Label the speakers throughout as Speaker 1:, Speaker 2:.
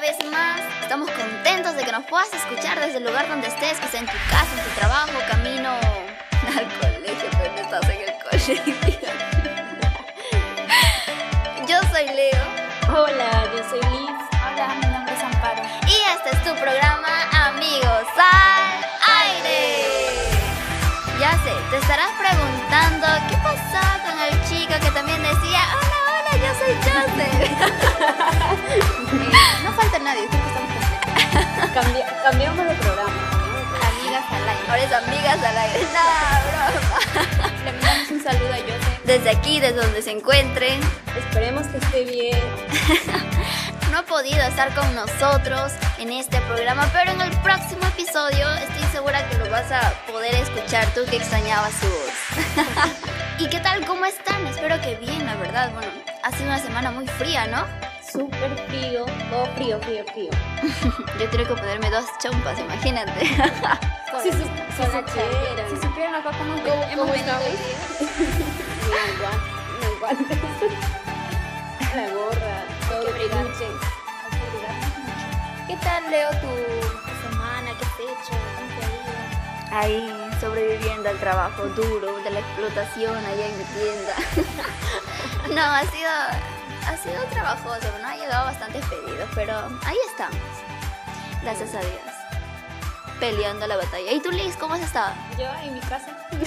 Speaker 1: vez más. Estamos contentos de que nos puedas escuchar desde el lugar donde estés, que sea en tu casa, en tu trabajo, camino al colegio, pero no estás en el colegio. Yo soy Leo.
Speaker 2: Hola, yo soy Liz.
Speaker 3: Hola, mi nombre es Amparo.
Speaker 1: Y este es tu programa Amigos al Aire. Ya sé, te estarás preguntando qué pasó con el chico que también decía, hola, hola, yo soy.
Speaker 3: Eh, no falta nadie, creo que estamos completos.
Speaker 2: Cambi- cambiamos de programa. ¿no?
Speaker 3: Amigas al aire.
Speaker 1: Ahora es amigas al aire. No, broma.
Speaker 3: Le mandamos un saludo a Joseph.
Speaker 1: Desde aquí, desde donde se encuentren,
Speaker 2: Esperemos que esté bien.
Speaker 1: no ha podido estar con nosotros en este programa, pero en el próximo episodio estoy segura que lo vas a poder escuchar tú que extrañabas su voz. ¿Y qué tal? ¿Cómo están? Espero que bien, la verdad. Bueno, ha sido una semana muy fría, ¿no?
Speaker 2: Súper frío, todo frío, frío, frío.
Speaker 1: Yo tengo que ponerme dos chompas, imagínate.
Speaker 3: La
Speaker 2: sí,
Speaker 3: chayera.
Speaker 2: era.
Speaker 3: Si supieran acá cómo,
Speaker 2: ¿Cómo-
Speaker 3: hemos
Speaker 2: estamos? No aguanto. La gorra, todo peluche.
Speaker 3: ¿Qué tal, Leo, tu, semana? ¿Qué has hecho? ¿Cómo te ha ido?
Speaker 1: Ahí, sobreviviendo al trabajo duro, de la explotación allá en mi tienda. no, ha sido, ha sido trabajoso, ¿no? Ha llegado bastantes pedidos, pero ahí estamos. Gracias a Dios. Peleando la batalla. ¿Y tú, Liz, cómo has estado?
Speaker 2: Yo en mi casa. en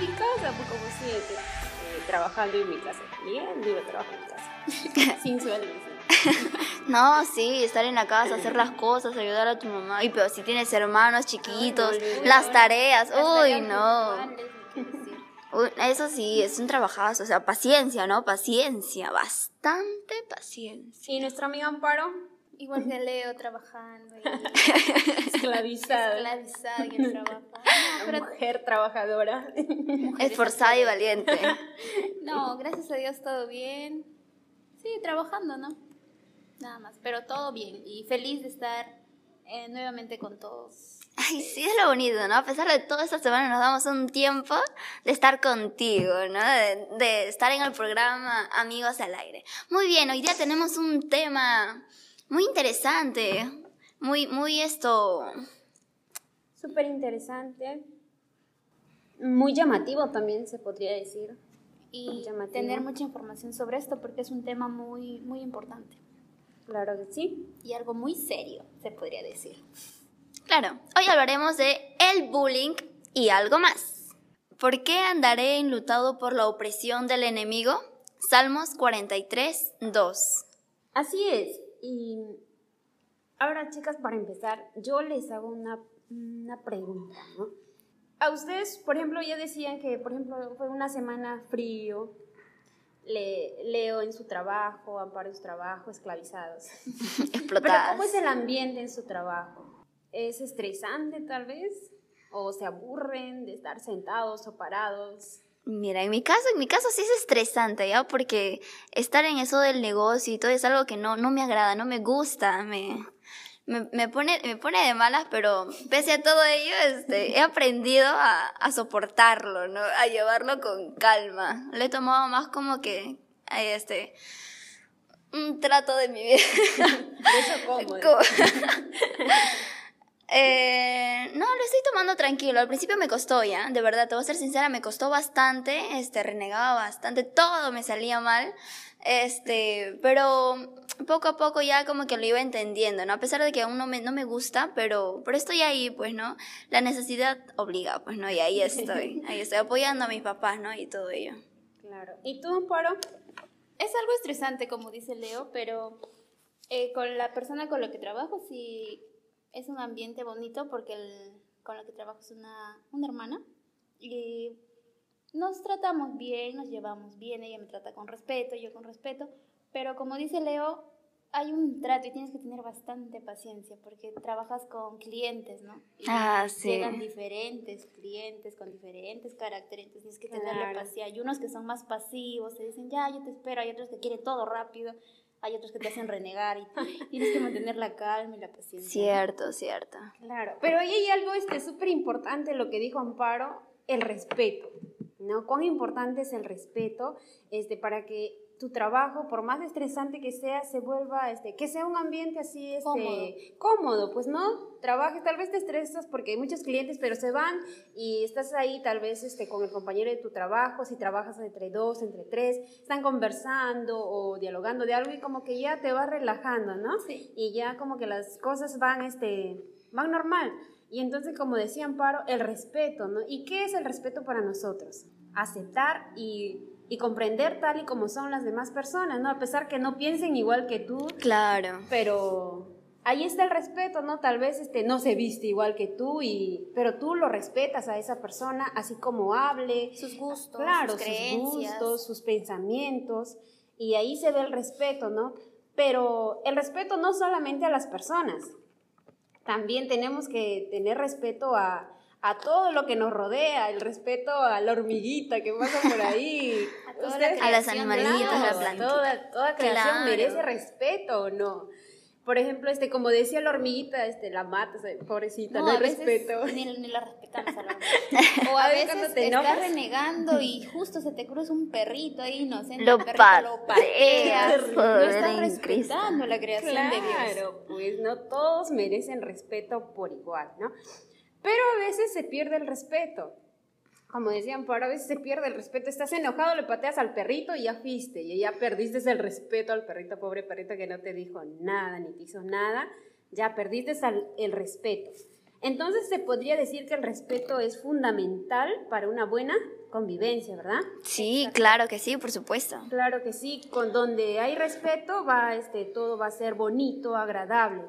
Speaker 2: mi casa, pues como siete. Eh, trabajando en mi casa. Bien duro trabajo en mi casa. Sin sueldo.
Speaker 1: No, sí, estar en la casa, hacer las cosas, ayudar a tu mamá. Y pero si tienes hermanos chiquitos,
Speaker 2: Ay, no,
Speaker 1: las tareas,
Speaker 3: Las
Speaker 1: uy,
Speaker 3: tareas
Speaker 1: no. Uy, Eso sí, es un trabajazo, o sea, paciencia, ¿no? Paciencia, bastante paciencia.
Speaker 2: Y nuestra amiga Amparo,
Speaker 3: Igual que Leo trabajando y
Speaker 2: esclavizada.
Speaker 3: esclavizada en el trabajo. No, pero
Speaker 2: mujer trabajadora.
Speaker 1: Esforzada y valiente.
Speaker 3: No, gracias a Dios todo bien. Sí, trabajando, ¿no? Nada más, pero todo bien y feliz de estar eh, nuevamente con todos.
Speaker 1: Ay, sí, es lo bonito, ¿no? A pesar de toda esta semana nos damos un tiempo de estar contigo, ¿no? De, de estar en el programa Amigos al Aire. Muy bien, hoy día tenemos un tema muy interesante, muy, muy esto...
Speaker 2: Súper interesante. Muy llamativo también se podría decir.
Speaker 3: Y
Speaker 2: Llamativo.
Speaker 3: tener mucha información sobre esto porque es un tema muy, muy importante
Speaker 2: Claro que sí.
Speaker 3: y algo muy serio, se podría decir.
Speaker 1: Claro, hoy hablaremos de el bullying y algo más. ¿Por qué andaré enlutado por la opresión del enemigo? Salmos 43, 2.
Speaker 2: Así es. Y ahora, chicas, para empezar, yo les hago una, una pregunta, ¿no? A ustedes, por ejemplo, ya decían que, por ejemplo, fue una semana frío. Le, Leo en su trabajo, Amparo en su trabajo, esclavizados. Pero
Speaker 1: Explotadas.
Speaker 2: ¿cómo es el ambiente en su trabajo? ¿Es estresante tal vez? ¿O se aburren de estar sentados o parados?
Speaker 1: Mira, en mi caso, en mi caso sí es estresante, ¿ya? Porque estar en eso del negocio y todo es algo que no, no me agrada, no me gusta, me, me, me pone, me pone de malas, pero pese a todo ello, este, he aprendido a, a soportarlo, ¿no? A llevarlo con calma. Lo he tomado más como que, este, un trato de mi vida.
Speaker 2: Hecho, ¿cómo?
Speaker 1: Co- Eh, no, lo estoy tomando tranquilo. Al principio me costó ya, de verdad, te voy a ser sincera, me costó bastante, este, renegaba bastante, todo me salía mal, este, pero poco a poco ya como que lo iba entendiendo, ¿no? A pesar de que aún no me, no me gusta, pero, pero estoy ahí, pues, ¿no? La necesidad obliga, pues, ¿no? Y ahí estoy, ahí estoy apoyando a mis papás, ¿no? Y todo ello.
Speaker 2: Claro. ¿Y tú, Amparo?
Speaker 3: Es algo estresante, como dice Leo, pero eh, con la persona con la que trabajo sí es un ambiente bonito porque el, con la que trabajo es una, una hermana y nos tratamos bien, nos llevamos bien, ella me trata con respeto, yo con respeto, pero como dice Leo, hay un trato y tienes que tener bastante paciencia porque trabajas con clientes, ¿no? Y
Speaker 1: Ah, sí.
Speaker 3: Llegan diferentes clientes con diferentes caracteres, entonces tienes que tenerle
Speaker 2: Claro.
Speaker 3: paciencia. Hay unos que son más pasivos, te dicen, ya, yo te espero, hay otros que quieren todo rápido, hay otros que te hacen renegar y tienes que mantener la calma y la paciencia. ¿no?
Speaker 1: Cierto, cierto.
Speaker 2: Claro, pero ahí hay algo este súper importante, lo que dijo Amparo, el respeto, ¿no? Cuán importante es el respeto este, para que tu trabajo, por más estresante que sea, se vuelva, este, que sea un ambiente así, este,
Speaker 3: Cómodo.
Speaker 2: cómodo, pues no, trabajes, tal vez te estresas porque hay muchos clientes, pero se van y estás ahí tal vez este, con el compañero de tu trabajo, si trabajas entre dos, entre tres, están conversando o dialogando de algo y como que ya te vas relajando, ¿no?
Speaker 3: Sí.
Speaker 2: Y ya como que las cosas van, este, van normal. Y entonces, como decía Amparo, el respeto, ¿no? ¿Y qué es el respeto para nosotros? Aceptar y, y comprender tal y como son las demás personas, ¿no? A pesar que no piensen igual que tú,
Speaker 1: Claro.
Speaker 2: pero ahí está el respeto, ¿no? Tal vez este, no se viste igual que tú, y, pero tú lo respetas a esa persona, así como hable,
Speaker 3: Sus gustos,
Speaker 2: claro,
Speaker 3: sus creencias.
Speaker 2: gustos, sus pensamientos, y ahí se ve el respeto, ¿no? Pero el respeto no solamente a las personas, también tenemos que tener respeto a, a todo lo que nos rodea, el respeto a la hormiguita que pasa por ahí.
Speaker 3: A toda la
Speaker 1: A las
Speaker 3: creación,
Speaker 1: animalitas,
Speaker 2: Claro,
Speaker 1: la plantita.
Speaker 2: Toda, toda creación
Speaker 1: Claro.
Speaker 2: merece respeto, ¿o no? Por ejemplo, este, como decía la hormiguita, este, la matas, eh, pobrecita, no, hay respeto.
Speaker 3: Ni, ni la respetamos a la. O a veces
Speaker 2: cuando te
Speaker 3: estás
Speaker 2: enojas.
Speaker 3: renegando y justo se te cruza un perrito ahí inocente.
Speaker 1: Lo
Speaker 3: el perrito lo
Speaker 1: pateas.
Speaker 3: No estás respetando la creación de Dios.
Speaker 2: Claro, pues no todos merecen respeto por igual, ¿no? Pero a veces se pierde el respeto. Como decían, por a veces se pierde el respeto. Estás enojado, le pateas al perrito y ya fuiste. Y ya perdiste el respeto al perrito, pobre perrito que no te dijo nada ni te hizo nada. Ya perdiste el respeto. Entonces se podría decir que el respeto es fundamental para una buena convivencia, ¿verdad?
Speaker 1: Sí, claro que sí, por supuesto.
Speaker 2: Claro que sí, con donde hay respeto va este todo va a ser bonito, agradable.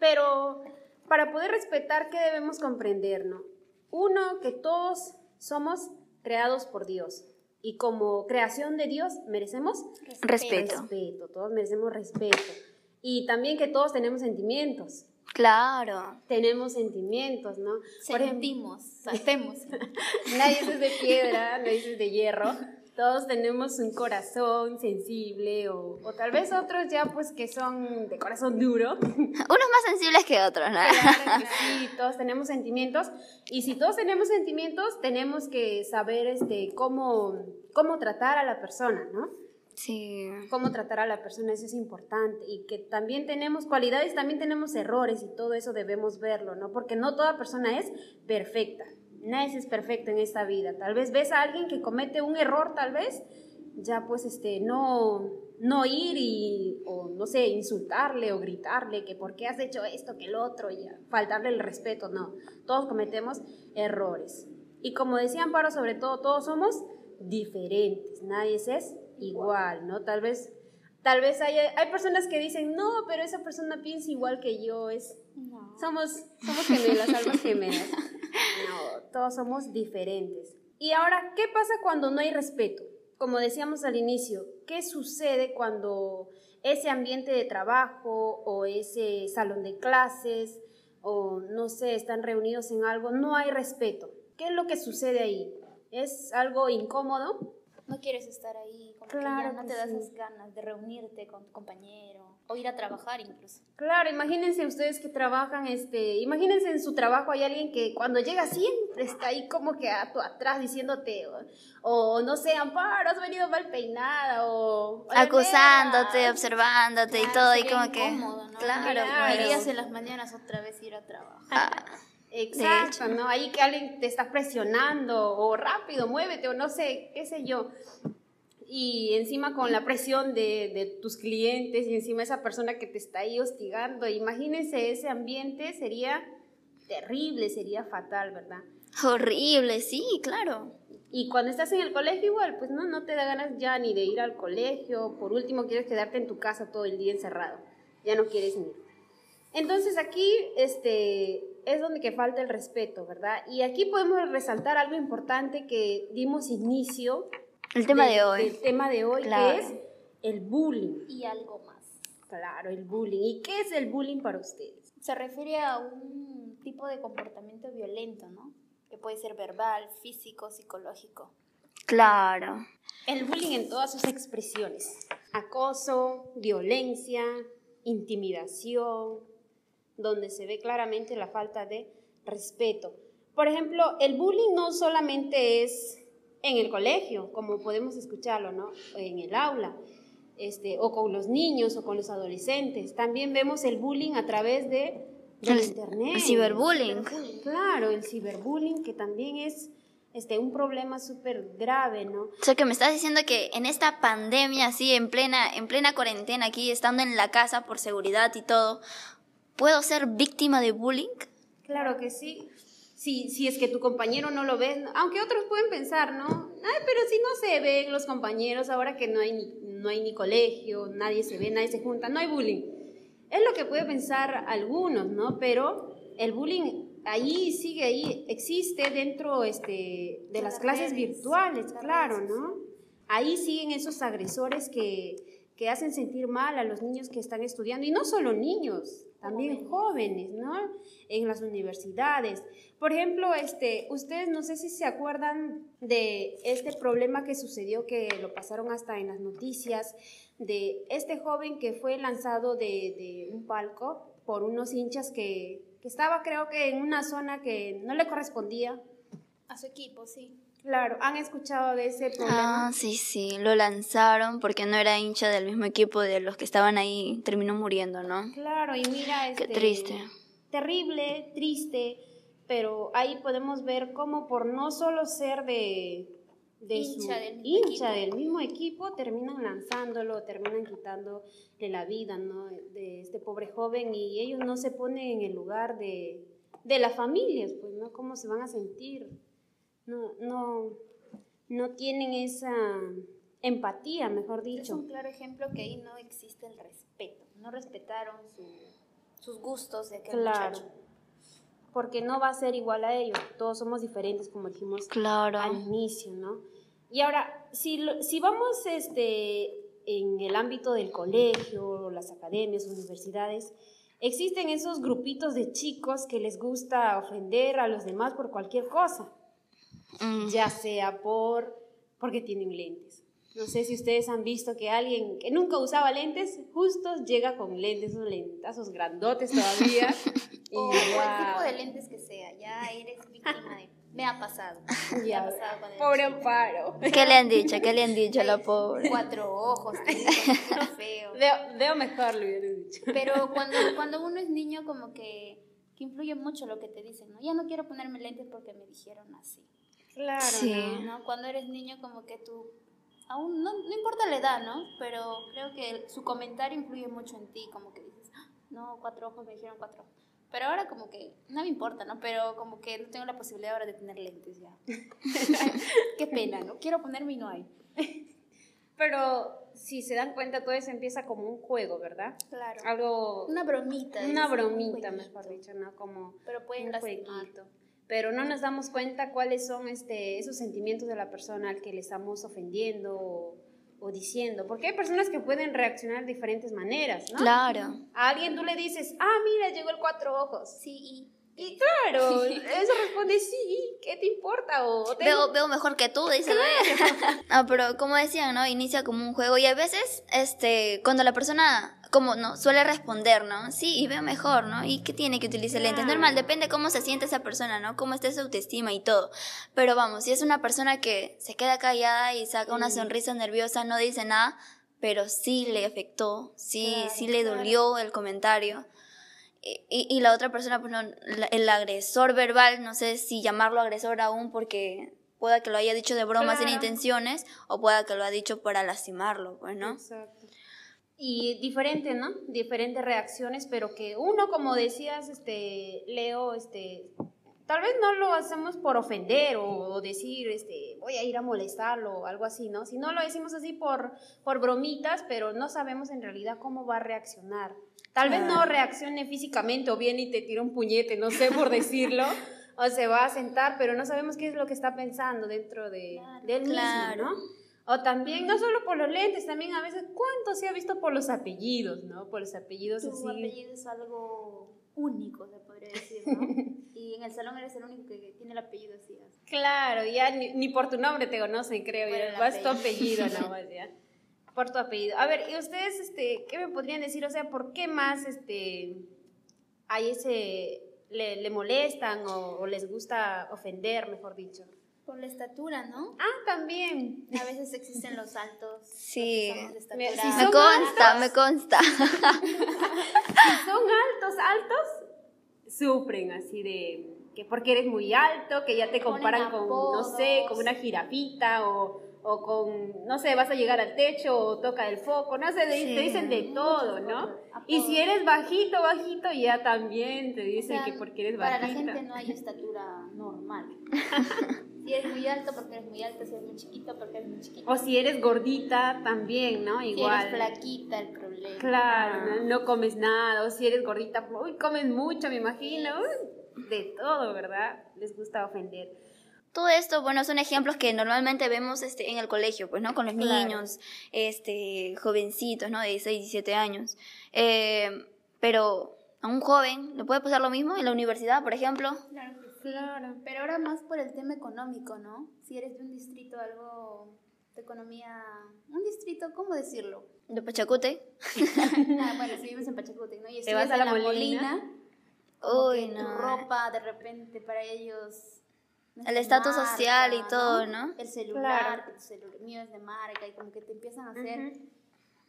Speaker 2: Pero para poder respetar qué debemos comprender, ¿no? Uno que todos somos creados por Dios y como creación de Dios merecemos
Speaker 1: Respeto.
Speaker 2: respeto, todos merecemos respeto. Y también que todos tenemos sentimientos.
Speaker 1: Claro.
Speaker 2: Tenemos sentimientos, ¿no? Por ejemplo,
Speaker 3: Sentimos, hacemos.
Speaker 2: Nadie es de piedra, nadie es de hierro. Todos tenemos un corazón sensible o, o tal vez otros ya pues que son de corazón duro.
Speaker 1: Unos más sensibles que otros, ¿no?
Speaker 2: Claro que sí, todos tenemos sentimientos y si todos tenemos sentimientos tenemos que saber este cómo cómo tratar a la persona, ¿no?
Speaker 1: Sí.
Speaker 2: Cómo tratar a la persona, eso es importante y que también tenemos cualidades, también tenemos errores y todo eso debemos verlo, ¿no? Porque no toda persona es perfecta. Nadie es perfecto en esta vida. Tal vez ves a alguien que comete un error, tal vez, ya pues este, no, no ir y, o no sé, insultarle o gritarle que por qué has hecho esto, que el otro, y faltarle el respeto, no. Todos cometemos errores. Y como decía Amparo, sobre todo, todos somos diferentes, nadie es igual, ¿no? Tal vez, tal vez hay, hay personas que dicen, no, pero esa persona piensa igual que yo, es,
Speaker 3: No.
Speaker 2: somos, somos gemelas, almas gemelas. No, todos somos diferentes. Y ahora, ¿qué pasa cuando no hay respeto? Como decíamos al inicio, ¿qué sucede cuando ese ambiente de trabajo o ese salón de clases o no sé, están reunidos en algo, no hay respeto? ¿Qué es lo que sucede ahí? ¿Es algo incómodo?
Speaker 3: No quieres estar ahí, como
Speaker 2: Claro
Speaker 3: que ya no
Speaker 2: que
Speaker 3: te das
Speaker 2: sí.
Speaker 3: esas ganas de reunirte con tu compañero o ir a trabajar incluso.
Speaker 2: Claro, imagínense ustedes que trabajan, este, imagínense en su trabajo hay alguien que cuando llega siempre está ahí como que a tu atrás diciéndote, o, o no sé, Amparo, has venido mal peinada, o... "Oye,
Speaker 1: Acusándote,
Speaker 2: nena".
Speaker 1: observándote y todo, y como que.
Speaker 3: incómodo, ¿no?
Speaker 1: Claro,
Speaker 2: claro.
Speaker 3: Querías en las mañanas otra vez ir a trabajar.
Speaker 1: Ah,
Speaker 2: Exacto, ¿no? Ahí que alguien te está presionando, o rápido, muévete, o no sé, qué sé yo. Y encima con la presión de, de tus clientes y encima esa persona que te está ahí hostigando, imagínense ese ambiente, sería terrible, sería fatal, ¿verdad?
Speaker 1: horrible, sí, claro.
Speaker 2: Y cuando estás en el colegio igual, pues no, no te da ganas ya ni de ir al colegio, por último quieres quedarte en tu casa todo el día encerrado, ya no quieres ni ir. Entonces aquí este, es donde que falta el respeto, ¿verdad? Y aquí podemos resaltar algo importante que dimos inicio.
Speaker 1: El tema de hoy.
Speaker 2: Del tema de hoy,
Speaker 1: Claro.
Speaker 2: que es el bullying.
Speaker 3: Y algo más.
Speaker 2: Claro, el bullying. ¿Y qué es el bullying para ustedes?
Speaker 3: Se refiere a un tipo de comportamiento violento, ¿no? Que puede ser verbal, físico, psicológico.
Speaker 1: Claro.
Speaker 2: El bullying en todas sus expresiones. Acoso, violencia, intimidación, donde se ve claramente la falta de respeto. Por ejemplo, el bullying no solamente es en el colegio, como podemos escucharlo, ¿no? En el aula. Este, o con los niños o con los adolescentes. También vemos el bullying a través de del
Speaker 1: El-
Speaker 2: internet.
Speaker 1: el ciberbullying.
Speaker 2: Claro, el ciberbullying que también es este, un problema súper grave, ¿no?
Speaker 1: O sea, que me estás diciendo que en esta pandemia, así, en plena, en plena cuarentena, aquí, estando en la casa por seguridad y todo, ¿puedo ser víctima de bullying?
Speaker 2: Claro que sí. Si, si es que tu compañero no lo ve, aunque otros pueden pensar, ¿no? Ay, pero si no se ven los compañeros, ahora que no hay ni, no hay ni colegio, nadie se ve, nadie se junta, no hay bullying. Es lo que puede pensar algunos, ¿no? Pero el bullying ahí sigue ahí, existe dentro este, de las
Speaker 3: Las
Speaker 2: clases virtuales, claro, ¿no? Ahí siguen esos agresores que, que hacen sentir mal a los niños que están estudiando, y no solo niños, también jóvenes, ¿no? En las universidades. Por ejemplo, este, ustedes no sé si se acuerdan de este problema que sucedió, que lo pasaron hasta en las noticias, de este joven que fue lanzado de, de un palco por unos hinchas que, que estaba creo que en una zona que no le correspondía.
Speaker 3: A su equipo, sí.
Speaker 2: Claro, ¿han escuchado de ese problema?
Speaker 1: Ah, sí, sí, lo lanzaron porque no era hincha del mismo equipo de los que estaban ahí, terminó muriendo, ¿no?
Speaker 2: Claro, y mira,
Speaker 1: Qué
Speaker 2: este,
Speaker 1: triste.
Speaker 2: Terrible, triste, pero ahí podemos ver cómo por no solo ser de, de su
Speaker 3: Hincha del mismo
Speaker 2: hincha
Speaker 3: equipo.
Speaker 2: del mismo equipo, terminan lanzándolo, terminan quitándole la vida, ¿no? De este pobre joven y ellos no se ponen en el lugar de, de las familias, pues, ¿no? ¿Cómo se van a sentir? No, no, no tienen esa empatía, mejor
Speaker 3: Es
Speaker 2: dicho.
Speaker 3: un claro ejemplo que ahí no existe el respeto. No respetaron su- sus gustos de aquel
Speaker 2: Claro.
Speaker 3: muchacho.
Speaker 2: Porque no va a ser igual a ellos. Todos somos diferentes, como dijimos
Speaker 1: Claro.
Speaker 2: al inicio, ¿no? Y ahora, si, lo- si vamos este, en el ámbito del colegio, las academias, universidades, existen esos grupitos de chicos que les gusta ofender a los demás por cualquier cosa,
Speaker 1: Mm,
Speaker 2: ya sea por porque tienen lentes. No sé si ustedes han visto que alguien que nunca usaba lentes, justo llega con lentes, unos lentazos grandotes todavía. y
Speaker 3: O, o el tipo de lentes que sea, ya eres víctima de... Me ha pasado. Me
Speaker 2: Ya,
Speaker 3: ha pasado con el
Speaker 2: Pobre
Speaker 3: chico.
Speaker 2: Amparo.
Speaker 1: ¿Qué le han dicho? ¿Qué le han dicho a la pobre?
Speaker 3: Cuatro ojos, feo.
Speaker 2: Veo, veo mejor, le hubiera dicho.
Speaker 3: Pero cuando, cuando uno es niño, como que, que influye mucho lo que te dicen, ¿no? Ya no quiero ponerme lentes porque me dijeron así.
Speaker 2: Claro,
Speaker 1: Sí.
Speaker 2: ¿no?
Speaker 3: ¿no? Cuando eres niño, como que tú, aún no, no importa la edad, ¿no? Pero creo que el- su comentario influye mucho en ti, como que dices, "Ah, no, cuatro ojos, me dijeron cuatro ojos. Pero ahora como que no me importa, ¿no? Pero como que no tengo la posibilidad ahora de tener lentes ya. Qué pena, ¿no? Quiero ponerme y no hay.
Speaker 2: Pero si se dan cuenta, todo eso empieza como un juego, ¿verdad?
Speaker 3: Claro.
Speaker 2: Algo,
Speaker 3: Una bromita.
Speaker 2: una
Speaker 3: un
Speaker 2: bromita, mejor dicho, ¿no? Como
Speaker 3: Pero pueden
Speaker 2: un
Speaker 3: lastimar.
Speaker 2: jueguito. Pero no nos damos cuenta cuáles son este, esos sentimientos de la persona al que le estamos ofendiendo o, o diciendo. Porque hay personas que pueden reaccionar de diferentes maneras, ¿no?
Speaker 1: Claro.
Speaker 2: A alguien tú le dices, ah, mira, llegó el cuatro ojos.
Speaker 3: Sí, y
Speaker 2: claro, eso responde sí, ¿qué te importa? O te-
Speaker 1: Veo, veo mejor que tú, dice. No, pero como decían, ¿no? Inicia como un juego y a veces, este, cuando la persona, como, ¿no? Suele responder, ¿no? Sí, y veo mejor, ¿no? ¿Y qué tiene que utilizar lentes? Normal, depende cómo se siente esa persona, ¿no? Cómo esté su autoestima y todo. Pero vamos, si es una persona que se queda callada y saca una sonrisa nerviosa, no dice nada, pero sí le afectó, sí,
Speaker 2: Claro,
Speaker 1: sí le
Speaker 2: claro.
Speaker 1: dolió el comentario. Y, y- y la otra persona, pues no, la- el agresor verbal, no sé si llamarlo agresor aún porque pueda que lo haya dicho de broma sin intenciones o pueda que lo ha dicho para lastimarlo, pues, ¿no?
Speaker 2: Exacto. Y diferente, ¿no? Diferentes reacciones, pero que uno, como decías, este, Leo, este, tal vez no lo hacemos por ofender o, o decir, este, voy a ir a molestarlo o algo así, ¿no? Si no lo decimos así por, por bromitas, pero no sabemos en realidad cómo va a reaccionar. Tal vez no reaccione físicamente o bien y te tira un puñete, no sé por decirlo, o se va a sentar, pero no sabemos qué es lo que está pensando dentro de,
Speaker 3: Claro.
Speaker 2: de él mismo,
Speaker 1: Claro.
Speaker 2: ¿no? O también, no solo por los lentes, también a veces, ¿cuánto se ha visto por los apellidos, no? Por los apellidos
Speaker 3: tu
Speaker 2: así.
Speaker 3: apellido es algo único, se podría decir, ¿no? y en el salón eres el único que tiene el apellido así. así.
Speaker 2: Claro, ya ni, ni por tu nombre te conocen, creo, ya vas tu
Speaker 3: apellido.
Speaker 2: apellido nomás, ya. Por tu apellido. A ver, ¿y ustedes, este, qué me podrían decir? O sea, ¿por qué más, este, hay ese, le, le molestan o, o les gusta ofender, mejor dicho?
Speaker 3: Por la estatura, ¿no?
Speaker 2: Ah, también.
Speaker 3: A veces existen los altos.
Speaker 1: Sí.
Speaker 3: de
Speaker 2: Me- si
Speaker 1: consta, me consta.
Speaker 2: Si son altos, altos, sufren así de que porque eres muy alto, que ya te comparan con, no sé, con una jirafita o, o con, no sé, vas a llegar al techo o toca el foco, no sé, te,
Speaker 1: Sí.
Speaker 2: te dicen de todo, ¿no? Y si eres bajito, bajito, ya también te
Speaker 3: O
Speaker 2: dicen
Speaker 3: sea,
Speaker 2: que porque eres
Speaker 3: para
Speaker 2: bajita.
Speaker 3: la gente no hay estatura normal. si eres muy alto, porque eres muy alto. Si eres muy chiquito, porque eres muy chiquito.
Speaker 2: O si eres gordita, también, ¿no?
Speaker 3: si
Speaker 2: Igual.
Speaker 3: eres flaquita, el problema.
Speaker 2: Claro, no, no comes nada, o si eres gordita, uy, comes mucho, me imagino. uy, de todo, ¿verdad? Les gusta ofender.
Speaker 1: Todo esto, bueno, son ejemplos que normalmente vemos este, en el colegio, pues, ¿no? Con los
Speaker 2: Claro.
Speaker 1: niños, este, jovencitos, ¿no? De 16, 17 años. Eh, pero a un joven le puede pasar lo mismo en la universidad, por ejemplo.
Speaker 3: Claro que sí.
Speaker 2: Claro.
Speaker 3: Pero ahora más por el tema económico, ¿no? Si eres de un distrito, algo de economía. Un distrito, ¿cómo decirlo?
Speaker 1: De Pachacute.
Speaker 3: Ah, bueno, si vives en Pachacútec, ¿no? Y
Speaker 2: Te vas a la Molina.
Speaker 1: Uy,
Speaker 3: que tu
Speaker 1: no.
Speaker 3: ropa de repente para ellos. no
Speaker 1: El estatus social y todo, ¿no?
Speaker 3: El celular,
Speaker 2: Claro.
Speaker 3: que tu celular mío es de marca y como que te empiezan a hacer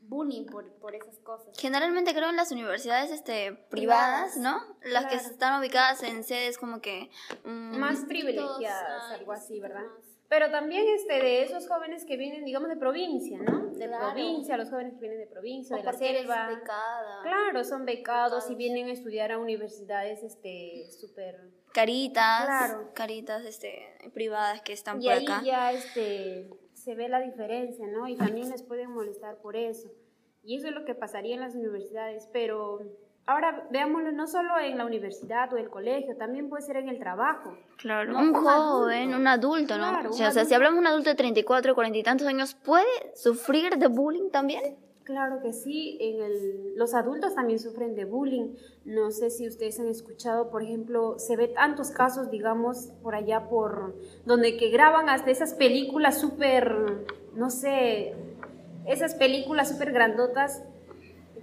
Speaker 3: bullying por, por esas cosas.
Speaker 1: Generalmente creo en las universidades este, privadas,
Speaker 3: Privadas,
Speaker 1: ¿no? Las que están ubicadas en sedes como que... mm,
Speaker 2: Más privilegiadas, algo así, ¿verdad?
Speaker 3: más.
Speaker 2: Pero también este, de esos jóvenes que vienen, digamos, de provincia, ¿no? De
Speaker 3: Claro.
Speaker 2: provincia, los jóvenes que vienen de provincia,
Speaker 3: O
Speaker 2: de la selva.
Speaker 3: becada.
Speaker 2: Claro, son becados y vienen a estudiar a universidades este súper
Speaker 1: Caritas,
Speaker 2: Claro.
Speaker 1: caritas este, privadas que están
Speaker 2: y
Speaker 1: por
Speaker 2: ahí
Speaker 1: acá.
Speaker 2: ya este se ve la diferencia, ¿no? Y también les pueden molestar por eso. Y eso es lo que pasaría en las universidades, pero ahora veámoslo no solo en la universidad o el colegio, también puede ser en el trabajo.
Speaker 1: Claro,
Speaker 2: No,
Speaker 1: un
Speaker 2: un
Speaker 1: joven,
Speaker 2: adulto.
Speaker 1: un adulto, ¿no?
Speaker 2: Claro,
Speaker 1: o
Speaker 2: un
Speaker 1: sea, o sea, si
Speaker 2: adulto.
Speaker 1: hablamos de un adulto de 34, 40 y tantos años, ¿puede sufrir de bullying también?
Speaker 2: Claro que sí, en el, los adultos también sufren de bullying. No sé si ustedes han escuchado, por ejemplo, se ve tantos casos, digamos, por allá por donde que graban hasta esas películas súper, no sé, esas películas súper grandotas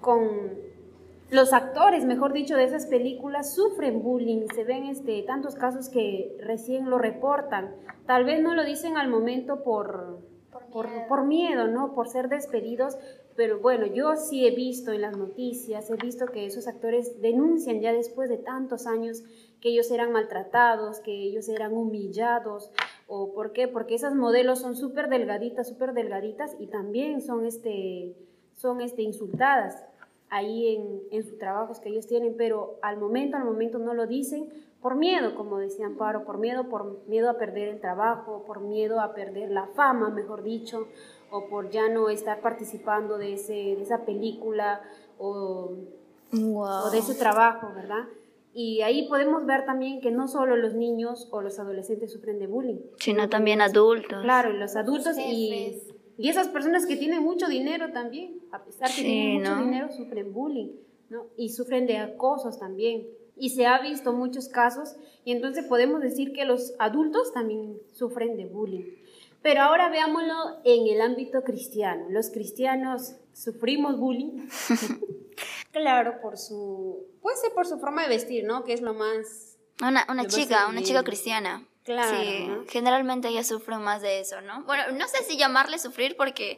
Speaker 2: con los actores, mejor dicho, de esas películas sufren bullying. Se ven este, tantos casos que recién lo reportan. Tal vez no lo dicen al momento por,
Speaker 3: Por
Speaker 2: por,
Speaker 3: miedo.
Speaker 2: por miedo, ¿no? Por ser despedidos. Pero bueno, yo sí he visto en las noticias, he visto que esos actores denuncian ya después de tantos años que ellos eran maltratados, que ellos eran humillados. ¿O por qué? Porque esas modelos son súper delgaditas, súper delgaditas y también son, este, son este, insultadas ahí en, en sus trabajos que ellos tienen, pero al momento, al momento no lo dicen por miedo, como decía Amparo, por miedo, por miedo a perder el trabajo, por miedo a perder la fama, mejor dicho, o por ya no estar participando de, ese, de esa película o,
Speaker 1: Wow.
Speaker 2: o de ese trabajo, ¿verdad? Y ahí podemos ver también que no solo los niños o los adolescentes sufren de bullying,
Speaker 1: Sino también adultos.
Speaker 2: Claro, los adultos y, y esas personas que tienen mucho dinero también, a pesar que
Speaker 1: Sí,
Speaker 2: tienen mucho
Speaker 1: ¿no?
Speaker 2: dinero, sufren bullying, ¿no? Y sufren de acosos también. Y se ha visto muchos casos y entonces podemos decir que los adultos también sufren de bullying. Pero ahora veámoslo en el ámbito cristiano. Los cristianos sufrimos bullying. claro, por su puede ser por su forma de vestir, ¿no? Que es lo más
Speaker 1: Una, una
Speaker 2: Lo más
Speaker 1: chica, una chica cristiana.
Speaker 2: Claro,
Speaker 1: Sí,
Speaker 2: ¿no?
Speaker 1: generalmente ellas sufren más de eso, ¿no? Bueno, no sé si llamarle sufrir porque,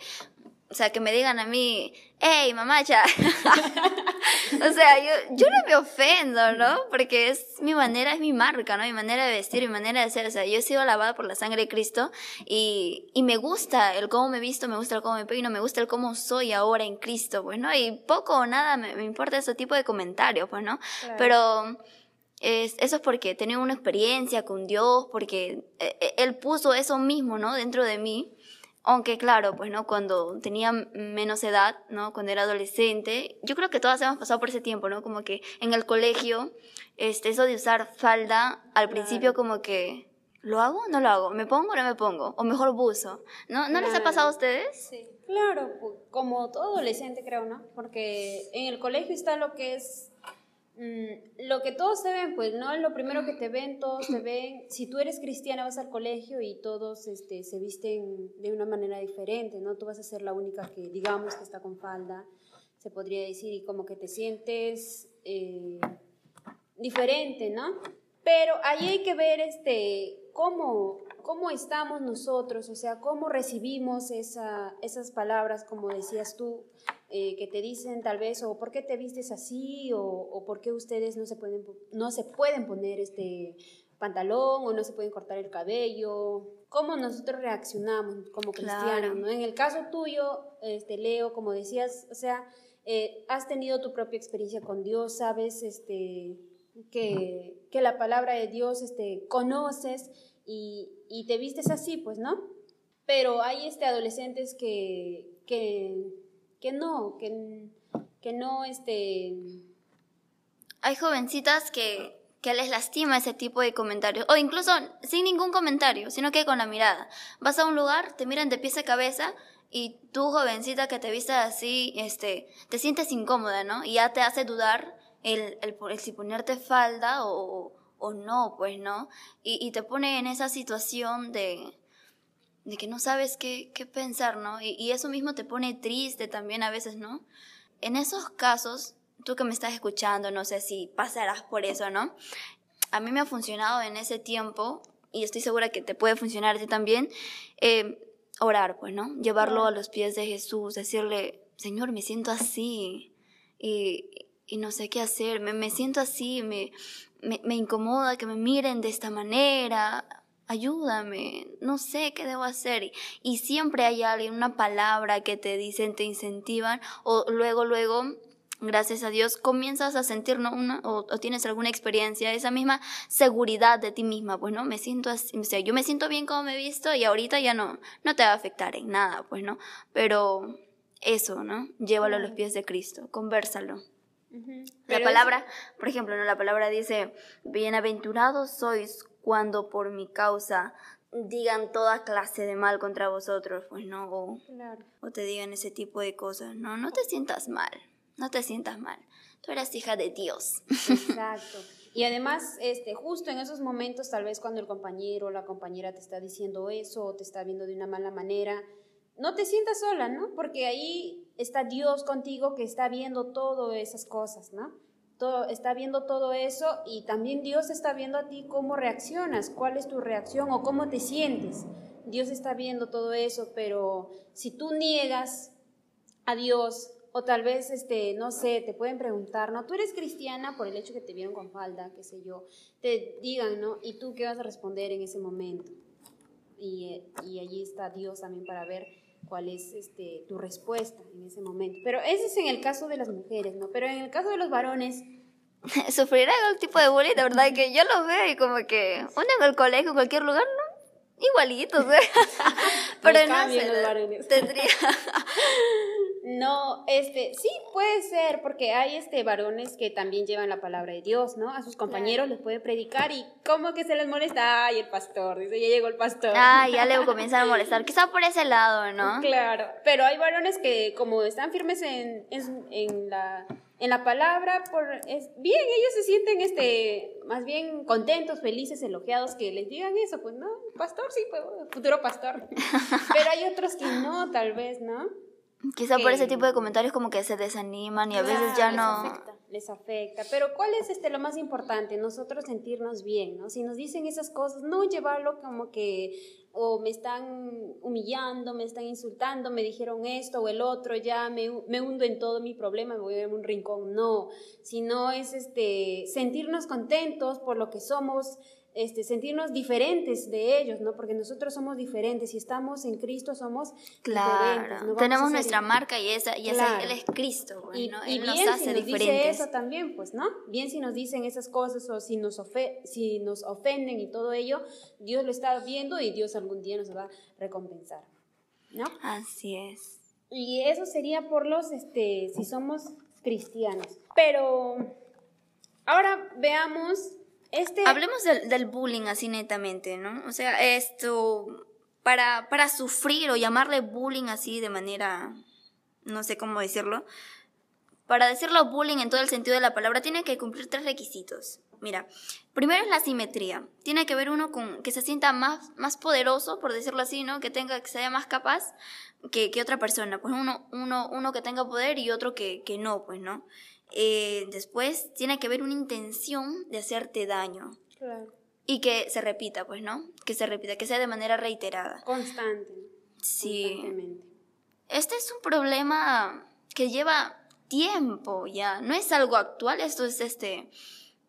Speaker 1: o sea, que me digan a mí, hey, mamacha. o sea, yo, yo no me ofendo, ¿no? Porque es mi manera, es mi marca, ¿no? Mi manera de vestir, mi manera de ser. O sea, yo he sido lavada por la sangre de Cristo y, y me gusta el cómo me visto, me gusta el cómo me peino, me gusta el cómo soy ahora en Cristo, pues, ¿no? Y poco o nada me, me importa ese tipo de comentarios, pues, ¿no?
Speaker 2: Claro.
Speaker 1: Pero es, eso es porque he tenido una experiencia con Dios, porque eh, eh, Él puso eso mismo, ¿no? Dentro de mí. Aunque claro, pues, ¿no? Cuando tenía menos edad, ¿no? Cuando era adolescente, yo creo que todas hemos pasado por ese tiempo, ¿no? Como que en el colegio, este, eso de usar falda, al principio como que, ¿lo hago? No lo hago. ¿Me pongo o no me pongo? O mejor buzo. ¿No, ¿no les ha pasado a ustedes?
Speaker 3: Sí.
Speaker 2: Claro, como todo adolescente creo, ¿no? Porque en el colegio está lo que es, mm, lo que todos se ven, pues, ¿no? Lo primero que te ven, todos te ven. Si tú eres cristiana vas al colegio y todos este, se visten de una manera diferente, ¿no? Tú vas a ser la única que, digamos, que está con falda, se podría decir, y como que te sientes eh, diferente, ¿no? Pero ahí hay que ver este, cómo, cómo estamos nosotros, o sea, cómo recibimos esa, esas palabras, como decías tú, eh, que te dicen tal vez, o por qué te vistes así, o, o, por qué ustedes no se pueden, no se pueden poner este pantalón, o no se pueden cortar el cabello, cómo nosotros reaccionamos como cristianos, ¿no? En el caso tuyo, este, Leo, como decías, o sea, eh, has tenido tu propia experiencia con Dios, sabes, este, que, que la palabra de Dios, este, conoces, y, y, te vistes así, pues, ¿no? Pero hay este, adolescentes que, que, que no, que, que no, este...
Speaker 1: Hay jovencitas que, que les lastima ese tipo de comentarios, o incluso sin ningún comentario, sino que con la mirada. Vas a un lugar, te miran de pies a cabeza y tú, jovencita que te vistes así, este, te sientes incómoda, ¿no? Y ya te hace dudar el, el, el si ponerte falda o, o no, pues no. Y, y, te pone en esa situación de, de que no sabes qué, qué pensar, ¿no? Y, y, eso mismo te pone triste también a veces, ¿no? En esos casos, tú que me estás escuchando, no sé si pasarás por eso, ¿no? A mí me ha funcionado en ese tiempo, y estoy segura que te puede funcionar a ti también, eh, orar, pues, ¿no? Llevarlo a los pies de Jesús, decirle, Señor, me siento así, y, y no sé qué hacer, me, me siento así, me, me, me, incomoda que me miren de esta manera, ayúdame, no sé qué debo hacer. Y, y, siempre hay alguien, una palabra que te dicen, te incentivan, o luego, luego, gracias a Dios, comienzas a sentir, ¿no? Una, o, o, tienes alguna experiencia, esa misma seguridad de ti misma, pues, ¿no? Me siento así, o sea, yo me siento bien como me he visto y ahorita ya no, no te va a afectar en nada, pues, ¿no? Pero eso, ¿no? Llévalo a los pies de Cristo, conversalo. La palabra, por ejemplo, ¿no? la palabra dice, bienaventurados sois cuando por mi causa digan toda clase de mal contra vosotros, pues no, o,
Speaker 2: claro.
Speaker 1: o te digan ese tipo de cosas. No, no te sientas mal, no te sientas mal. Tú eres hija de Dios.
Speaker 2: Exacto. Y además, este, justo en esos momentos, tal vez cuando el compañero o la compañera te está diciendo eso o te está viendo de una mala manera, no te sientas sola, ¿no? Porque ahí está Dios contigo que está viendo todas esas cosas, ¿no? Todo, está viendo todo eso y también Dios está viendo a ti cómo reaccionas, cuál es tu reacción o cómo te sientes. Dios está viendo todo eso, pero si tú niegas a Dios o tal vez, este, no sé, te pueden preguntar, ¿no? Tú eres cristiana por el hecho que te vieron con falda, qué sé yo, te digan, ¿no? ¿Y tú qué vas a responder en ese momento? Y, y allí está Dios también para ver cuál es este, tu respuesta en ese momento. Pero ese es en el caso de las mujeres, ¿no? Pero en el caso de los varones...
Speaker 1: Sufrirá algún tipo de bullying, de verdad que yo lo veo y como que uno en el colegio, en cualquier lugar, ¿no? Igualitos, ¿eh? Pero no, sé,
Speaker 2: los varones.
Speaker 1: tendría...
Speaker 2: No, este, sí puede ser, porque hay este varones que también llevan la palabra de Dios, ¿no? A sus compañeros claro. les puede predicar y ¿cómo que se les molesta? Ay, el pastor, dice, ya llegó el pastor.
Speaker 1: Ah, ya le comienzan a molestar, quizá por ese lado, ¿no?
Speaker 2: Claro, pero hay varones que como están firmes en, en, en la en la palabra, por, es, bien, ellos se sienten este, más bien contentos, felices, elogiados, que les digan eso, pues no, pastor sí, pues, futuro pastor. Pero hay otros que no, tal vez, ¿no?
Speaker 1: Quizá por ese tipo de comentarios como que se desaniman y a veces ya
Speaker 2: les
Speaker 1: no...
Speaker 2: Afecta, les afecta. Pero ¿cuál es este lo más importante? Nosotros sentirnos bien, ¿no? Si nos dicen esas cosas, no llevarlo como que o me están humillando, me están insultando, me dijeron esto o el otro, ya me, me hundo en todo mi problema, me voy a un rincón. No, sino es este, sentirnos contentos por lo que somos, este, sentirnos diferentes de ellos, ¿no? Porque nosotros somos diferentes. Si estamos en Cristo, somos
Speaker 1: claro.
Speaker 2: diferentes. ¿no?
Speaker 1: Tenemos nuestra marca y esa, y esa claro. Él es Cristo, bueno, y, y Él nos
Speaker 2: bien
Speaker 1: hace
Speaker 2: si nos
Speaker 1: diferentes.
Speaker 2: dice eso también, pues, ¿no? Bien si nos dicen esas cosas o si nos, ofe si nos ofenden y todo ello, Dios lo está viendo y Dios algún día nos va a recompensar, ¿no?
Speaker 1: Así es.
Speaker 2: Y eso sería por los, este, si somos cristianos. Pero ahora veamos este...
Speaker 1: Hablemos del, del, bullying así netamente, ¿no? O sea, esto, para, para sufrir o llamarle bullying así de manera, no sé cómo decirlo, para decirlo bullying en todo el sentido de la palabra, tiene que cumplir tres requisitos. Mira, primero es la simetría. Tiene que haber uno con, que se sienta más, más poderoso, por decirlo así, ¿no? Que tenga, que sea más capaz que, que otra persona. Pues uno, uno, uno que tenga poder y otro que, que no, pues, ¿no? Eh, después tiene que haber una intención de hacerte daño.
Speaker 2: Claro.
Speaker 1: y que se repita, pues, ¿no? Que se repita, que sea de manera reiterada.
Speaker 2: Constante.
Speaker 1: Sí.
Speaker 2: Constantemente.
Speaker 1: Este es un problema que lleva tiempo ya, no es algo actual, esto es este,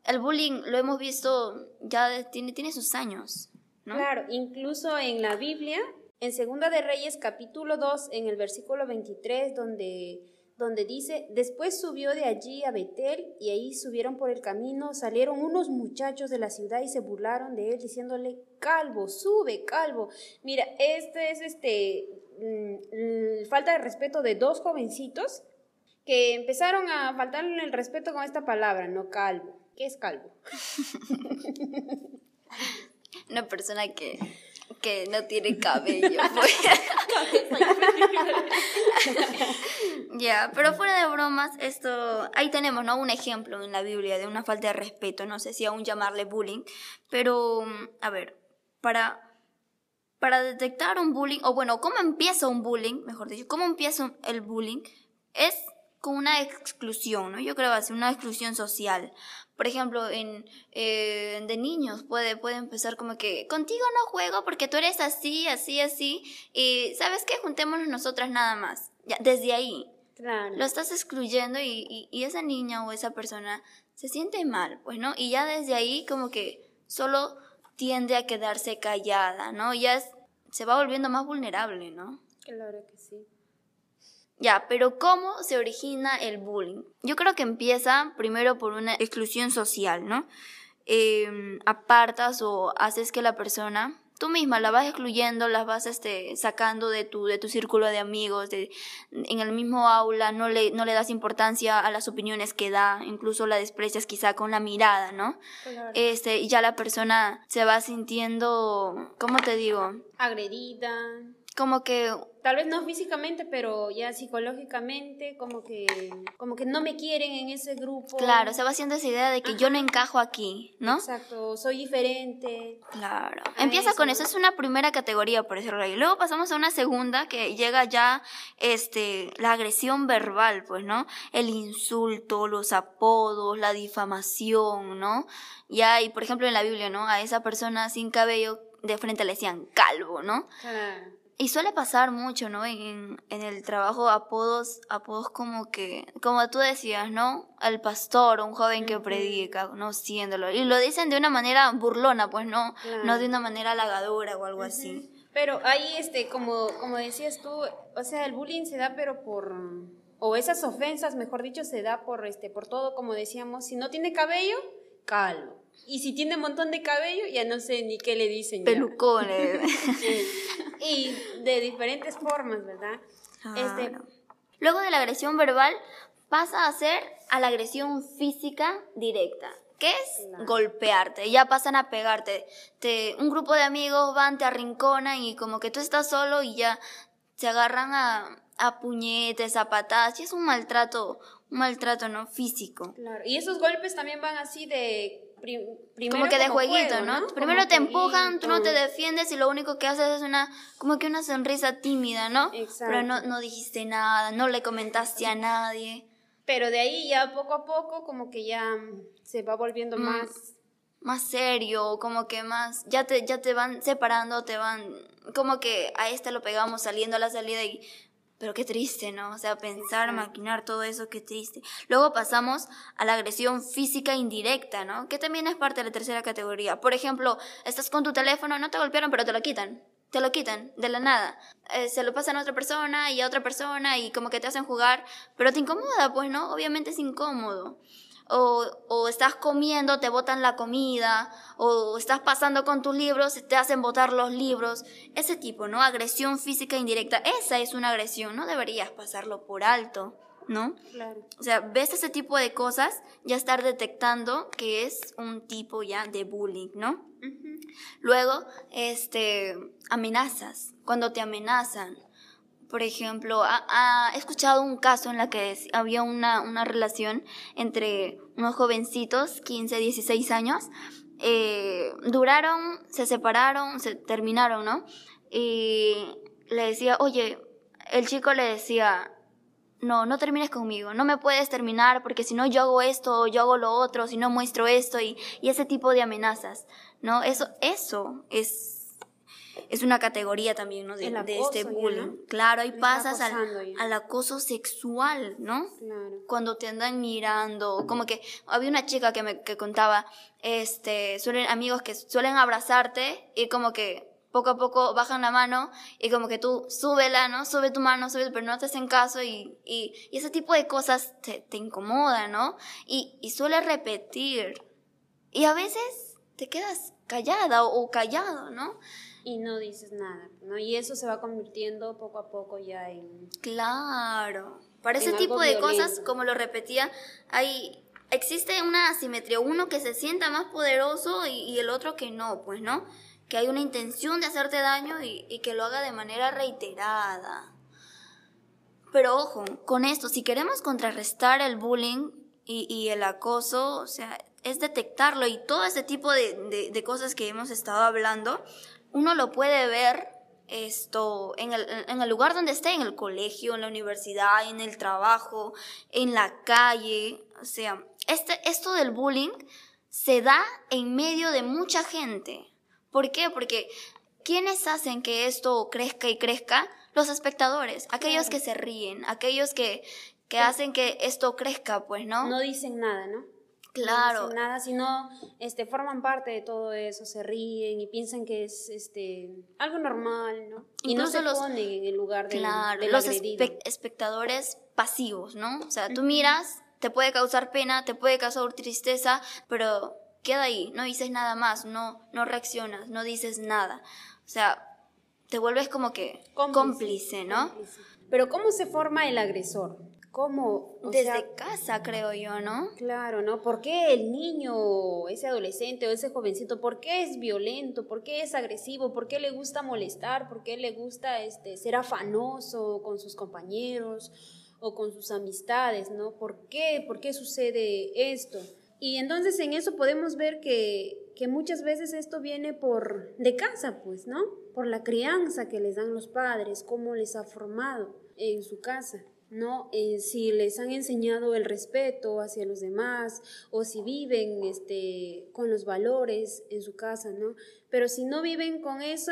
Speaker 1: el bullying lo hemos visto ya, tiene, tiene sus años, ¿no?
Speaker 2: Claro, incluso en la Biblia, en Segunda de Reyes capítulo 2, en el versículo 23, donde, donde dice, después subió de allí a Betel y ahí subieron por el camino, salieron unos muchachos de la ciudad y se burlaron de él diciéndole, calvo, sube, calvo. Mira, este es este, mm, mm, falta de respeto de dos jovencitos que empezaron a faltarle el respeto con esta palabra, no calvo. ¿Qué es calvo?
Speaker 1: Una persona que, que no tiene cabello. pues. Ya, pero fuera de bromas, esto, ahí tenemos, ¿no? Un ejemplo en la Biblia de una falta de respeto, no sé si aún llamarle bullying, pero, mm, a ver, para, para detectar un bullying, o bueno, ¿cómo empieza un bullying? Mejor dicho, ¿cómo empieza el bullying? Es con una exclusión, ¿no? Yo creo así, una exclusión social. Por ejemplo, en eh, de niños puede, puede empezar como que contigo no juego porque tú eres así, así, así, y ¿sabes qué? Juntémonos nosotras nada más. Ya, desde ahí,
Speaker 2: Claro.
Speaker 1: lo estás excluyendo y, y, y esa niña o esa persona se siente mal, pues, ¿no? Y ya desde ahí como que solo tiende a quedarse callada, ¿no? Ya es- se va volviendo más vulnerable, ¿no?
Speaker 2: Claro que sí.
Speaker 1: Ya, pero ¿cómo se origina el bullying? Yo creo que empieza primero por una exclusión social, ¿no? Eh, apartas o haces que la persona, tú misma la vas excluyendo, la vas este, sacando de tu, de tu círculo de amigos, de, en el mismo aula, no le, no le das importancia a las opiniones que da, incluso la desprecias quizá con la mirada, ¿no?
Speaker 2: Claro.
Speaker 1: Este, y ya la persona se va sintiendo, ¿cómo te digo?
Speaker 2: Agredida.
Speaker 1: Como que
Speaker 2: Tal vez no físicamente, pero ya psicológicamente, como que, como que no me quieren en ese grupo.
Speaker 1: Claro, se va haciendo esa idea de que yo no encajo aquí, ¿no?
Speaker 2: Exacto, soy diferente.
Speaker 1: Claro. Empieza
Speaker 2: eso.
Speaker 1: con eso, es una primera categoría, por decirlo ahí. Luego pasamos a una segunda que llega ya este la agresión verbal, pues, ¿no? El insulto, los apodos, la difamación, ¿no? Ya, y por ejemplo en la Biblia, ¿no? A esa persona sin cabello de frente le decían calvo, ¿no?
Speaker 2: Claro.
Speaker 1: Y suele pasar mucho, ¿no? En, en el trabajo apodos, apodos como que, como tú decías, ¿no? Al pastor, un joven que predica, no siéndolo. Y lo dicen de una manera burlona, pues no, no de una manera halagadora o algo así.
Speaker 2: Pero ahí, este, como, como decías tú, o sea, el bullying se da, pero por, o esas ofensas, mejor dicho, se da por, este, por todo, como decíamos, si no tiene cabello, calvo. Y si tiene un montón de cabello, ya no sé ni qué le dicen. ya.
Speaker 1: Pelucones.
Speaker 2: y de diferentes formas, ¿verdad? Este,
Speaker 1: Claro. Luego de la agresión verbal pasa a ser a la agresión física directa. ¿Qué es? Golpearte. Ya pasan a pegarte. Te, un grupo de amigos van, te arrinconan y como que tú estás solo y ya se agarran a, a puñetes, a patadas. Y es un maltrato, un maltrato no físico.
Speaker 2: Claro. Y esos golpes también van así de... pri- primero
Speaker 1: como que de jueguito,
Speaker 2: juego,
Speaker 1: ¿no? Primero te empujan, tú no te defiendes y lo único que haces es una, como que una sonrisa tímida, ¿no?
Speaker 2: Exacto.
Speaker 1: Pero no, no dijiste nada, no le comentaste a nadie.
Speaker 2: Pero de ahí ya poco a poco como que ya se va volviendo
Speaker 1: Mm.
Speaker 2: más...
Speaker 1: más serio, como que más, ya te, ya te van separando, te van, como que a este lo pegamos saliendo a la salida y, pero qué triste, ¿no? O sea, pensar, maquinar todo eso, qué triste. Luego pasamos a la agresión física indirecta, ¿no? Que también es parte de la tercera categoría. Por ejemplo, estás con tu teléfono, no te golpearon, pero te lo quitan. Te lo quitan, de la nada. Eh, se lo pasan a otra persona y a otra persona y como que te hacen jugar, pero te incomoda, pues, ¿no? Obviamente es incómodo o, o estás comiendo, te botan la comida, o estás pasando con tus libros, te hacen botar los libros, ese tipo, ¿no? Agresión física indirecta, esa es una agresión, no deberías pasarlo por alto, ¿no?
Speaker 2: Claro.
Speaker 1: O sea, ves ese tipo de cosas, ya estar detectando que es un tipo ya de bullying, ¿no? Luego, este, amenazas, cuando te amenazan. Por ejemplo, ha, escuchado un caso en la que había una, una relación entre unos jovencitos, 15, 16 años, eh, duraron, se separaron, se terminaron, ¿no? Y le decía, oye, el chico le decía, no, no termines conmigo, no me puedes terminar porque si no yo hago esto, yo hago lo otro, si no muestro esto y, y ese tipo de amenazas, ¿no? Eso, eso es es una categoría también, ¿no? De, de este bullying.
Speaker 2: ¿no?
Speaker 1: Claro, ahí pasas al, al acoso sexual, ¿no?
Speaker 2: Claro.
Speaker 1: Cuando te andan mirando, como que había una chica que me que contaba, este, suelen amigos que suelen abrazarte y como que poco a poco bajan la mano y como que tú súbela, ¿no? Sube tu mano, sube, pero no te hacen caso y, y, y ese tipo de cosas te, te incomodan, ¿no? Y, y suele repetir. Y a veces te quedas callada o, o callado, ¿no?
Speaker 2: Y no dices nada, ¿no? Y eso se va convirtiendo poco a poco ya en...
Speaker 1: Claro. Para ese tipo de cosas,
Speaker 2: violento.
Speaker 1: como lo repetía, hay existe una asimetría, uno que se sienta más poderoso y, y el otro que no, pues, ¿no? Que hay una intención de hacerte daño y, y que lo haga de manera reiterada. Pero ojo, con esto, si queremos contrarrestar el bullying y, y el acoso, o sea, es detectarlo y todo ese tipo de, de- de cosas que hemos estado hablando, uno lo puede ver esto en el, en el lugar donde esté, en el colegio, en la universidad, en el trabajo, en la calle. O sea, este, esto del bullying se da en medio de mucha gente. ¿Por qué? Porque ¿quiénes hacen que esto crezca y crezca? Los espectadores, aquellos que se ríen, aquellos que, que hacen que esto crezca, pues, ¿no?
Speaker 2: No dicen nada, ¿no?
Speaker 1: Claro.
Speaker 2: No nada, sino este, forman parte de todo eso, se ríen y piensan que es este, algo normal, ¿no? Y no se
Speaker 1: los-
Speaker 2: ponen en el lugar del,
Speaker 1: Claro,
Speaker 2: del
Speaker 1: los espectadores pasivos, ¿no? O sea, tú miras, te puede causar pena, te puede causar tristeza, pero queda ahí, no dices nada más, no, no reaccionas, no dices nada. O sea, te vuelves como que cómplice, ¿no?
Speaker 2: Cómplice. Pero ¿cómo se forma el agresor? ¿Cómo? O
Speaker 1: Desde
Speaker 2: sea,
Speaker 1: casa, creo yo, ¿no?
Speaker 2: Claro, ¿no? ¿Por qué el niño, ese adolescente o ese jovencito, por qué es violento? ¿Por qué es agresivo? ¿Por qué le gusta molestar? ¿Por qué le gusta este, ser afanoso con sus compañeros o con sus amistades, ¿no? ¿Por qué? ¿Por qué sucede esto? Y entonces en eso podemos ver que, que muchas veces esto viene por de casa, pues, ¿no? Por la crianza que les dan los padres, cómo les ha formado en su casa. ¿No? Eh, si les han enseñado el respeto hacia los demás o si viven este, con los valores en su casa, ¿no? Pero si no viven con eso,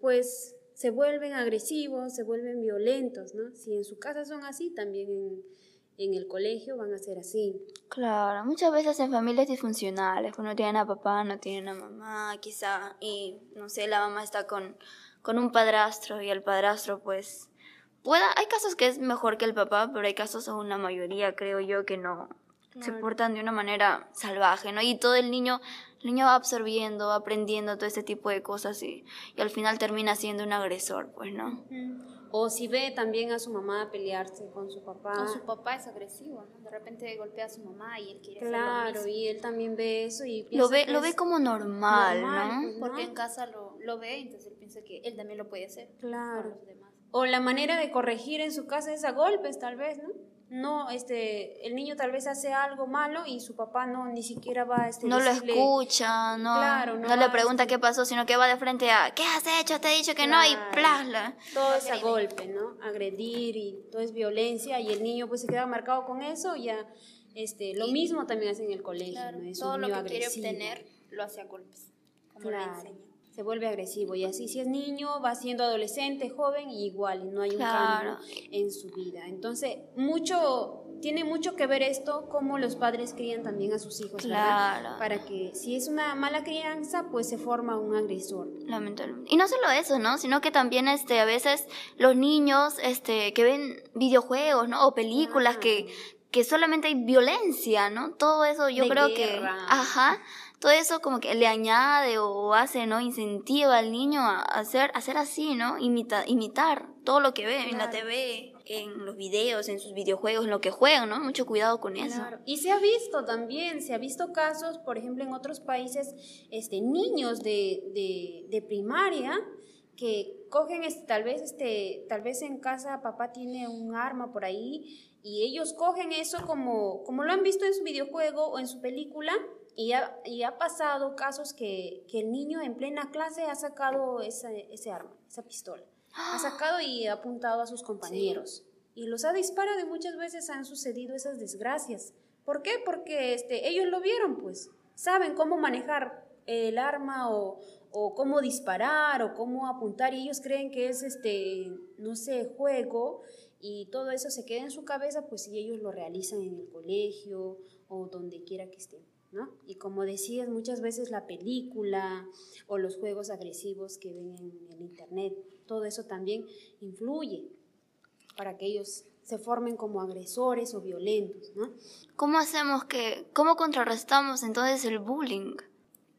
Speaker 2: pues se vuelven agresivos, se vuelven violentos, ¿no? Si en su casa son así, también en, en el colegio van a ser así.
Speaker 1: Claro, muchas veces en familias disfuncionales, cuando no tienen a papá, no tienen a mamá, quizá, y no sé, la mamá está con, con un padrastro y el padrastro pues pueda, hay casos que es mejor que el papá, pero hay casos aún la mayoría creo yo que no se portan de una manera salvaje, ¿no? Y todo el niño, el niño va absorbiendo, aprendiendo todo este tipo de cosas y, y al final termina siendo un agresor, pues, ¿no?
Speaker 2: O si ve también a su mamá pelearse con su papá.
Speaker 3: Con su papá es agresivo, ¿no? De repente golpea a su mamá y él quiere hacer lo
Speaker 2: Claro,
Speaker 3: mismo.
Speaker 2: y él también ve eso y
Speaker 1: Lo ve,
Speaker 2: que
Speaker 1: lo
Speaker 2: es
Speaker 1: ve como normal,
Speaker 2: normal,
Speaker 1: ¿no?
Speaker 2: pues,
Speaker 3: Porque
Speaker 2: ¿no?
Speaker 3: en casa lo, lo ve, entonces él piensa que él también lo puede hacer.
Speaker 2: Claro.
Speaker 3: Con los demás.
Speaker 2: O la manera de corregir en su casa es a golpes, tal vez, ¿no? No, este, el niño tal vez hace algo malo y su papá no, ni siquiera va a este,
Speaker 1: no lo escucha, no,
Speaker 2: Claro,
Speaker 1: no,
Speaker 2: no
Speaker 1: le pregunta
Speaker 2: este-
Speaker 1: qué pasó, sino que va de frente a ¿qué has hecho? Te he dicho que no y
Speaker 2: Claro.
Speaker 1: plasla.
Speaker 2: Todo es a golpe, ¿no? Agredir y todo es violencia y el niño pues se queda marcado con eso y ya, este, lo mismo también hace en el colegio,
Speaker 3: Claro,
Speaker 2: ¿no? Es
Speaker 3: todo
Speaker 2: un
Speaker 3: lo que quiere
Speaker 2: agresivo.
Speaker 3: obtener lo hace a golpes, como le
Speaker 2: Claro.
Speaker 3: enseña.
Speaker 2: Se vuelve agresivo y así si es niño va siendo adolescente, joven y igual, y no hay un
Speaker 1: Claro.
Speaker 2: cambio en su vida. Entonces, mucho tiene mucho que ver esto cómo los padres crían también a sus hijos, ¿verdad?
Speaker 1: Claro.
Speaker 2: Para que si es una mala crianza, pues se forma un agresor.
Speaker 1: Lamentablemente. Y no solo eso, ¿no? Sino que también este a veces los niños este que ven videojuegos, ¿no? O películas que que solamente hay violencia, ¿no? Todo eso yo
Speaker 2: De
Speaker 1: creo
Speaker 2: guerra.
Speaker 1: que ajá, todo eso como que le añade o hace, ¿no? Incentiva al niño a hacer a hacer así, ¿no? Imita, imitar todo lo que ve en la TV, en los videos, en sus videojuegos, en lo que juegan, ¿no? Mucho cuidado con eso.
Speaker 2: Claro. Y se ha visto también, se ha visto casos, por ejemplo, en otros países, este, niños de, de, de primaria que cogen, este, tal vez, este, tal vez en casa papá tiene un arma por ahí y ellos cogen eso como, como lo han visto en su videojuego o en su película y ha, y ha pasado casos que, que el niño en plena clase ha sacado ese, ese arma, esa pistola. Ha sacado y ha apuntado a sus compañeros. y los ha disparado y muchas veces han sucedido esas desgracias. ¿Por qué? Porque este, ellos lo vieron, pues, saben cómo manejar el arma o, o cómo disparar o cómo apuntar y ellos creen que es este, no sé, juego y todo eso se queda en su cabeza, pues si ellos lo realizan en el colegio o donde quiera que estén. ¿No? Y como decías, muchas veces la película o los juegos agresivos que ven en el internet, todo eso también influye para que ellos se formen como agresores o violentos, ¿no?
Speaker 1: ¿Cómo hacemos que, cómo contrarrestamos entonces el bullying?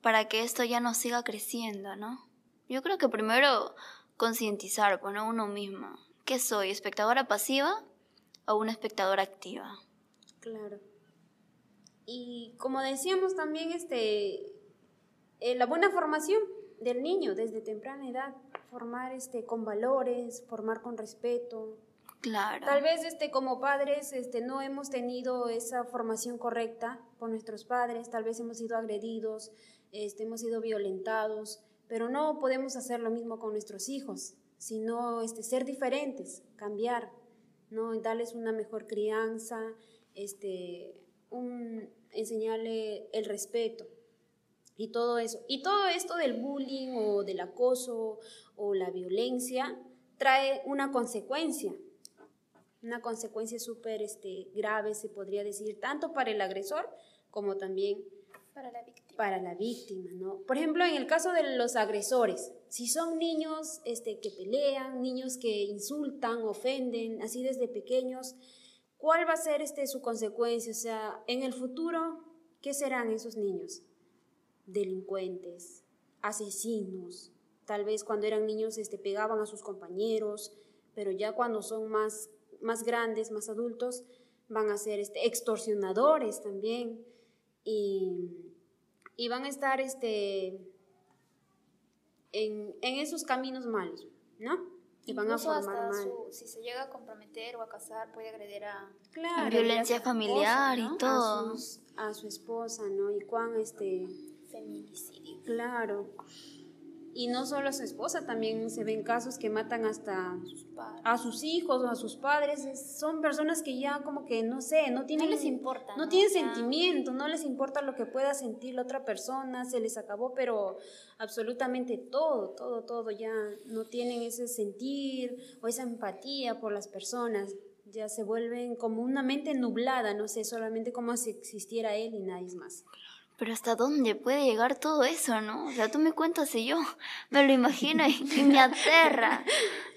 Speaker 1: para que esto ya no siga creciendo, ¿no? Yo creo que primero concientizar, pues, uno mismo. ¿Qué soy? ¿Espectadora pasiva o una espectadora activa?
Speaker 2: Claro. Y como decíamos también, este, eh, la buena formación del niño desde temprana edad, formar este, con valores, formar con respeto.
Speaker 1: Claro.
Speaker 2: Tal vez este, como padres este, no hemos tenido esa formación correcta por nuestros padres, tal vez hemos sido agredidos, este, hemos sido violentados, pero no podemos hacer lo mismo con nuestros hijos, sino este, ser diferentes, cambiar, ¿no? darles una mejor crianza, este, un, enseñarle el respeto y todo eso. Y todo esto del bullying o del acoso o la violencia trae una consecuencia, una consecuencia súper este, grave, se podría decir, tanto para el agresor como también
Speaker 3: para la víctima.
Speaker 2: Para la víctima, ¿no? Por ejemplo, en el caso de los agresores, si son niños este, que pelean, niños que insultan, ofenden, así desde pequeños, ¿cuál va a ser este, su consecuencia? O sea, en el futuro, ¿qué serán esos niños? Delincuentes, asesinos, tal vez cuando eran niños este, pegaban a sus compañeros, pero ya cuando son más, más grandes, más adultos, van a ser este, extorsionadores también y, van a estar este, en, esos caminos malos, ¿no?
Speaker 3: Y van a formar mal. si se llega a comprometer o a casar, puede agredir a...
Speaker 1: Claro, violencia familiar y todo.
Speaker 2: A, su esposa, ¿no? Y cuán este...
Speaker 3: Feminicidio.
Speaker 2: Claro. Y no solo a su esposa, también se ven casos que matan hasta a sus hijos o a sus padres. son personas que ya como que, no sé, no tienen...
Speaker 3: les importa.
Speaker 2: No, tienen sentimiento, no les importa lo que pueda sentir la otra persona, se les acabó, pero absolutamente todo, todo, todo, ya no tienen ese sentir o esa empatía por las personas. Ya se vuelven como una mente nublada, no sé, solamente como si existiera él y nadie más.
Speaker 1: Pero hasta dónde puede llegar todo eso, ¿no? O sea, tú me cuentas y yo me lo imagino y, me aterra.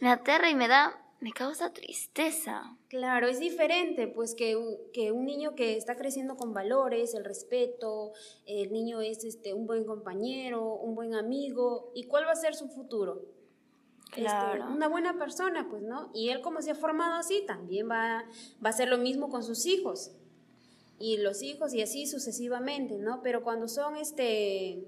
Speaker 1: Me aterra y me da, me causa tristeza.
Speaker 2: Claro, es diferente, pues que, que un niño que está creciendo con valores, el respeto, el niño es este, un buen compañero, un buen amigo, ¿y cuál va a ser su futuro? Este, claro. una buena persona, pues, ¿no? Y él como se ha formado así, también va, va a hacer lo mismo con sus hijos y los hijos y así sucesivamente, ¿no? Pero cuando son este,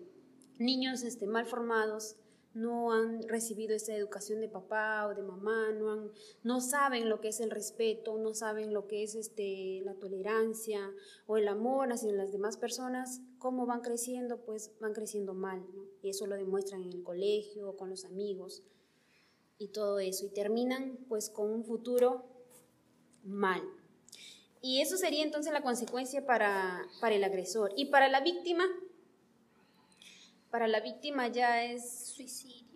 Speaker 2: niños este, mal formados, no han recibido esa educación de papá o de mamá, no, han, no saben lo que es el respeto, no saben lo que es este, la tolerancia o el amor hacia las demás personas, cómo van creciendo, pues van creciendo mal, ¿no? Y eso lo demuestran en el colegio, con los amigos y todo eso, y terminan pues con un futuro mal. Y eso sería entonces la consecuencia para, para el agresor. Y para la víctima, para la víctima ya es
Speaker 3: suicidio.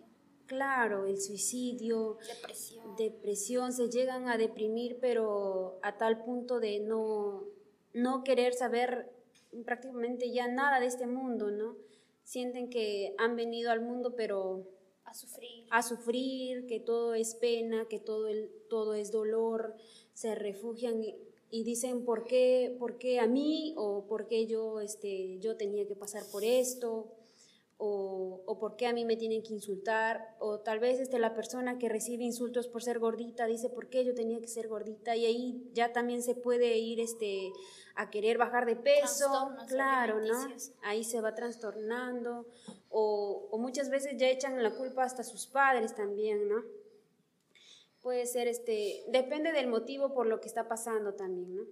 Speaker 2: Claro, el suicidio,
Speaker 3: depresión.
Speaker 2: depresión, se llegan a deprimir, pero a tal punto de no, no querer saber prácticamente ya nada de este mundo, ¿no? Sienten que han venido al mundo, pero
Speaker 3: a sufrir.
Speaker 2: A sufrir, que todo es pena, que todo, el, todo es dolor, se refugian y dicen por qué, por qué a mí o por qué yo, este, yo tenía que pasar por esto o, o, por qué a mí me tienen que insultar o tal vez este, la persona que recibe insultos por ser gordita dice por qué yo tenía que ser gordita y ahí ya también se puede ir este, a querer bajar de peso, claro, ¿no? Ahí se va trastornando. O, o muchas veces ya echan la culpa hasta sus padres también, ¿no? Puede ser, este, depende del motivo por lo que está pasando también, ¿no?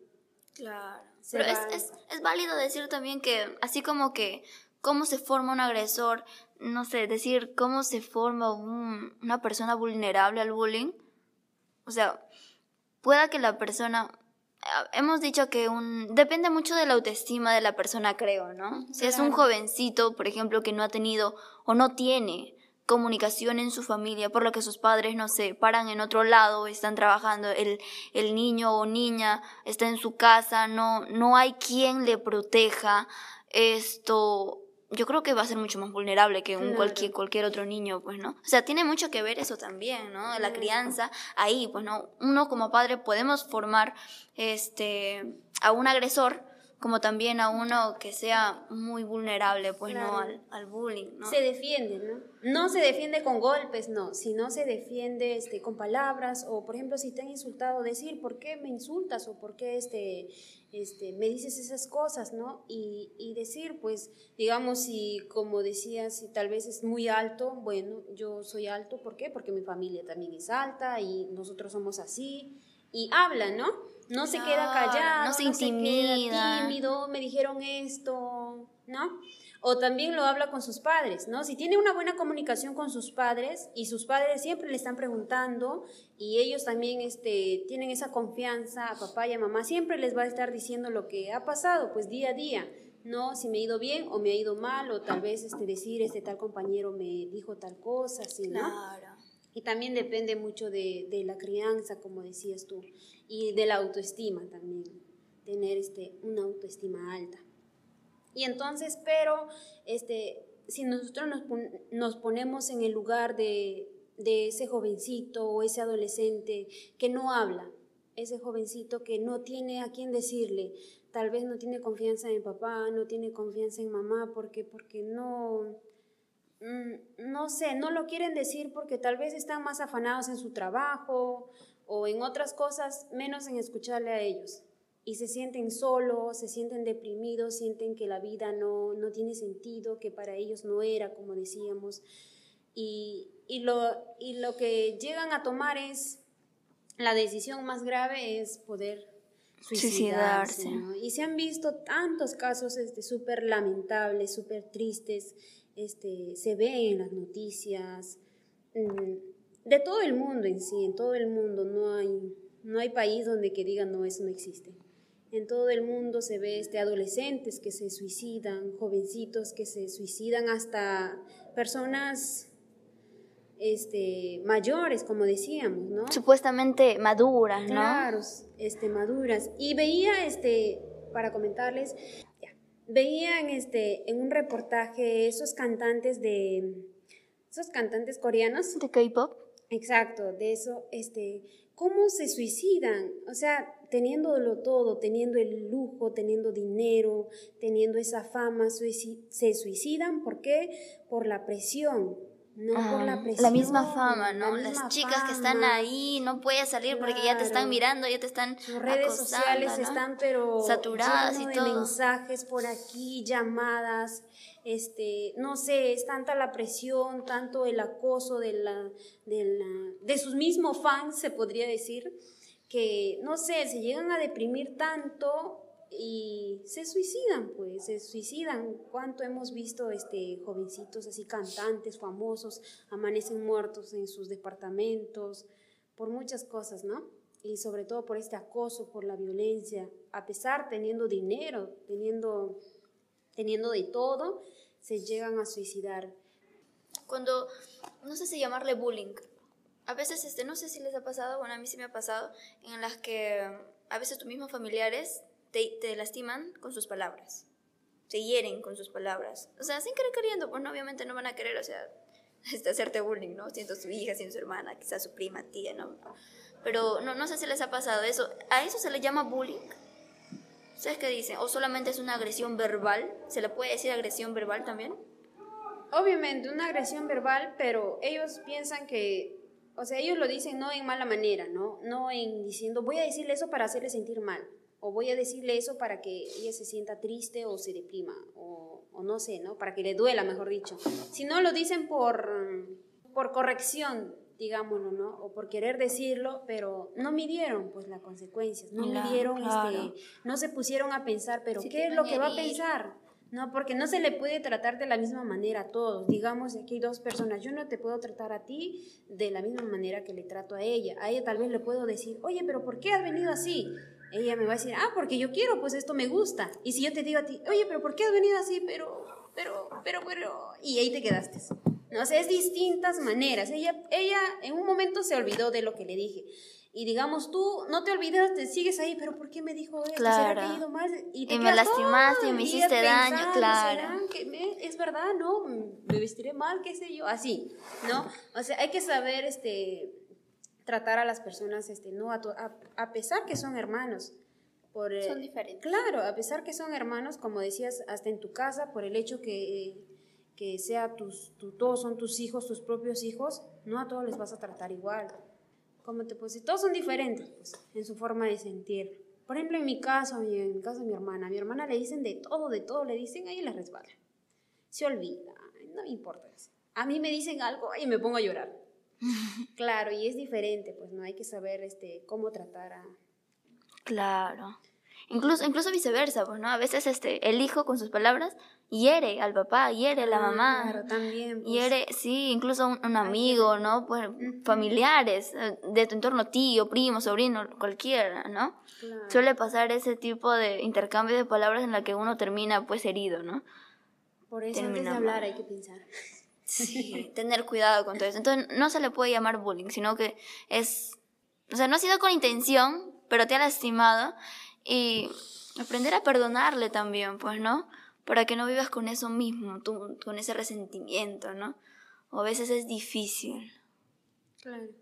Speaker 1: Claro. Pero es, es, es, válido decir también que, así como que, cómo se forma un agresor, no sé, decir cómo se forma un, una persona vulnerable al bullying. O sea, pueda que la persona ah, hemos dicho que un depende mucho de la autoestima de la persona, creo, ¿no? Si es un jovencito, por ejemplo, que no ha tenido o no tiene comunicación en su familia, por lo que sus padres, no se paran en otro lado, están trabajando, el, el niño o niña está en su casa, no, no hay quien le proteja, esto, yo creo que va a ser mucho más vulnerable que un cualquier, cualquier otro niño, pues, ¿no? O sea, tiene mucho que ver eso también, ¿no? La crianza, ahí, pues, ¿no? Uno como padre podemos formar, este, a un agresor, como también a uno que sea muy vulnerable, pues no al, al, bullying. ¿no?
Speaker 2: Se defiende, ¿no? No se defiende con golpes, no, sino se defiende este, con palabras o, por ejemplo, si te han insultado, decir, ¿por qué me insultas? o ¿por qué este, este, me dices esas cosas, ¿no? Y, y decir, pues, digamos, si, como decías, si tal vez es muy alto, bueno, yo soy alto, ¿por qué? Porque mi familia también es alta y nosotros somos así, y habla, ¿no? no se queda callado, no se intimida, tímido, me dijeron esto, ¿no? O también lo habla con sus padres, ¿no? Si tiene una buena comunicación con sus padres y sus padres siempre le están preguntando y ellos también este, tienen esa confianza a papá y a mamá, siempre les va a estar diciendo lo que ha pasado, pues día a día, ¿no? Si me ha ido bien o me ha ido mal o tal vez este, decir, este tal compañero me dijo tal cosa, ¿sí, ¿no? Claro. Y también depende mucho de, de la crianza, como decías tú y de la autoestima también, tener este, una autoestima alta. Y entonces, pero este, si nosotros nos, nos ponemos en el lugar de, de ese jovencito o ese adolescente que no habla, ese jovencito que no tiene a quién decirle, tal vez no tiene confianza en papá, no tiene confianza en mamá, porque, porque no, no sé, no lo quieren decir porque tal vez están más afanados en su trabajo o en otras cosas, menos en escucharle a ellos. Y se sienten solos, se sienten deprimidos, sienten que la vida no, no tiene sentido, que para ellos no era, como decíamos. Y, y, lo, y lo que llegan a tomar es, la decisión más grave es poder suicidarse. Y se han visto tantos casos súper este, lamentables, súper tristes, este, se ve en las noticias. Mm, de todo el mundo en sí, en todo el mundo no hay, no hay país donde que digan no, eso no existe. En todo el mundo se ve este, adolescentes que se suicidan, jovencitos que se suicidan, hasta personas este, mayores, como decíamos, ¿no?
Speaker 1: Supuestamente maduras, ¿no?
Speaker 2: Claro, este, maduras. Y veía, este, para comentarles, veía en, este, en un reportaje esos cantantes de, esos cantantes coreanos.
Speaker 1: De K-pop.
Speaker 2: Exacto, de eso, este, ¿cómo se suicidan? O sea, teniéndolo todo, teniendo el lujo, teniendo dinero, teniendo esa fama, se suicidan. ¿Por qué? Por la presión. No por la presión.
Speaker 1: La misma fama, ¿no? Las chicas que están ahí, no puedes salir porque ya te están mirando, ya te están.
Speaker 2: Sus redes sociales están, pero.
Speaker 1: Saturadas y todo.
Speaker 2: mensajes por aquí, llamadas este, no sé, es tanta la presión, tanto el acoso de, la, de, de sus mismos fans, se podría decir, que, no sé, se llegan a deprimir tanto y se suicidan, pues, se suicidan. ¿Cuánto hemos visto este, jovencitos así, cantantes, famosos, amanecen muertos en sus departamentos, por muchas cosas, ¿no? Y sobre todo por este acoso, por la violencia, a pesar teniendo dinero, teniendo teniendo de todo, se llegan a suicidar.
Speaker 1: Cuando, no sé si llamarle bullying, a veces, este, no sé si les ha pasado, bueno, a mí sí me ha pasado, en las que a veces tus mismos familiares te, te lastiman con sus palabras, te hieren con sus palabras. O sea, sin querer queriendo, pues obviamente no van a querer, o sea, este, hacerte bullying, ¿no? Siendo su hija, siendo su hermana, quizás su prima, tía, ¿no? Pero no, no sé si les ha pasado eso. ¿A eso se le llama bullying? ¿Sabes qué dicen? ¿O solamente es una agresión verbal? ¿Se le puede decir agresión verbal también?
Speaker 2: Obviamente, una agresión verbal, pero ellos piensan que, o sea, ellos lo dicen no en mala manera, ¿no? No en diciendo, voy a decirle eso para hacerle sentir mal, o voy a decirle eso para que ella se sienta triste o se deprima, o, o no sé, ¿no? Para que le duela, mejor dicho. Si no, lo dicen por, por corrección, digámoslo, ¿no? O por querer decirlo, pero no midieron pues las consecuencias, no midieron, este, no se pusieron a pensar, pero ¿qué es lo que va a pensar? No, porque no se le puede tratar de la misma manera a todos. Digamos, aquí hay dos personas. Yo no te puedo tratar a ti de la misma manera que le trato a ella. A ella tal vez le puedo decir, oye, pero ¿por qué has venido así? Ella me va a decir, ah, porque yo quiero, pues esto me gusta. Y si yo te digo a ti, oye, pero ¿por qué has venido así? Pero, pero, pero, pero... Y ahí te quedaste. No, o sea, es distintas maneras. Ella, ella en un momento se olvidó de lo que le dije. Y digamos, tú no te olvidas, te sigues ahí, pero ¿por qué me dijo esto?
Speaker 1: Claro.
Speaker 2: ¿Será que he ido mal?
Speaker 1: Y,
Speaker 2: te
Speaker 1: me lastimaste,
Speaker 2: todo
Speaker 1: me hiciste daño, claro.
Speaker 2: ¿será que me- es verdad, ¿no? Me vestiré mal, qué sé yo, así, ¿no? O sea, hay que saber este, tratar a las personas, este, ¿no? A, to- a, a pesar que son hermanos. Por, eh,
Speaker 3: Son diferentes.
Speaker 2: Claro, a pesar que son hermanos, como decías, hasta en tu casa, por el hecho que, eh, que sea tus, tu- todos son tus hijos, tus propios hijos, no a todos les vas a tratar igual. Como te decir, todos son diferentes pues, en su forma de sentir. Por ejemplo, en mi caso, en el caso de mi hermana, a mi hermana le dicen de todo, de todo, le dicen, ahí la resbala. Se olvida, no me importa. A mí me dicen algo y me pongo a llorar. Claro, y es diferente, pues no hay que saber este, cómo tratar a,
Speaker 1: Claro. Incluso, incluso viceversa, pues, ¿no? A veces este, el hijo con sus palabras hiere al papá, hiere a la mamá.
Speaker 2: Claro, también. pues.
Speaker 1: Hiere, sí, incluso un, un amigo, ¿no? Pues familiares, eh, de tu entorno, tío, primo, sobrino, cualquiera, ¿no?
Speaker 2: Claro.
Speaker 1: Suele pasar ese tipo de intercambio de palabras en la que uno termina pues herido, ¿no?
Speaker 2: Por eso antes de hablar hay que pensar.
Speaker 1: Sí, tener cuidado con todo eso. Entonces, no se le puede llamar bullying, sino que es, o sea, no ha sido con intención, pero te ha lastimado y aprender a perdonarle también, pues, ¿no? Para que no vivas con eso mismo, tú, con ese resentimiento, ¿no? O a veces es difícil.
Speaker 2: Claro.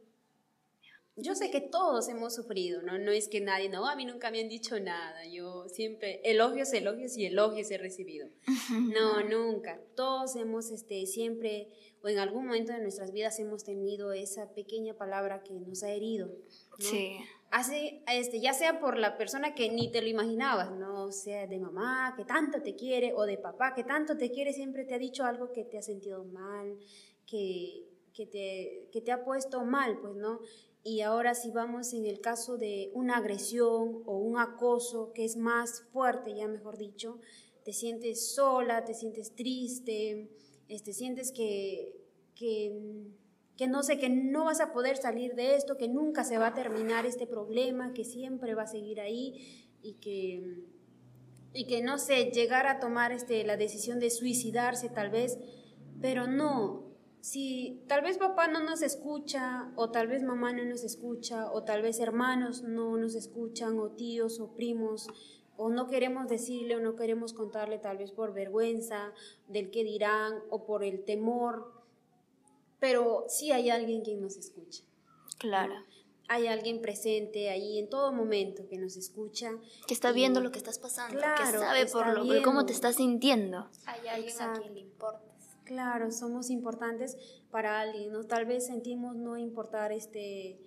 Speaker 2: Yo sé que todos hemos sufrido, ¿no? No es que nadie, no, a mí nunca me han dicho nada. Yo siempre, elogios, elogios y elogios he recibido. No, nunca. Todos hemos, este, siempre, o en algún momento de nuestras vidas hemos tenido esa pequeña palabra que nos ha herido. ¿no?
Speaker 1: Sí,
Speaker 2: Hace, este, ya sea por la persona que ni te lo imaginabas, no sea de mamá que tanto te quiere o de papá que tanto te quiere, siempre te ha dicho algo que te ha sentido mal, que, que, te, que te ha puesto mal, pues, ¿no? Y ahora si vamos en el caso de una agresión o un acoso que es más fuerte, ya mejor dicho, te sientes sola, te sientes triste, este, sientes que, que, que no sé, que no vas a poder salir de esto, que nunca se va a terminar este problema, que siempre va a seguir ahí y que, y que no sé, llegar a tomar este, la decisión de suicidarse tal vez, pero no, si tal vez papá no nos escucha, o tal vez mamá no nos escucha, o tal vez hermanos no nos escuchan, o tíos o primos, o no queremos decirle o no queremos contarle tal vez por vergüenza del que dirán o por el temor, pero sí hay alguien quien nos escucha.
Speaker 1: claro.
Speaker 2: Hay alguien presente ahí en todo momento que nos escucha.
Speaker 1: Que está viendo lo que estás pasando, que
Speaker 2: Claro,
Speaker 1: sabe por lo por cómo
Speaker 2: viendo.
Speaker 1: te estás sintiendo.
Speaker 3: Hay alguien
Speaker 2: Exacto.
Speaker 3: a quien le importas.
Speaker 2: Claro, somos importantes para alguien, ¿no? Tal vez sentimos no importar este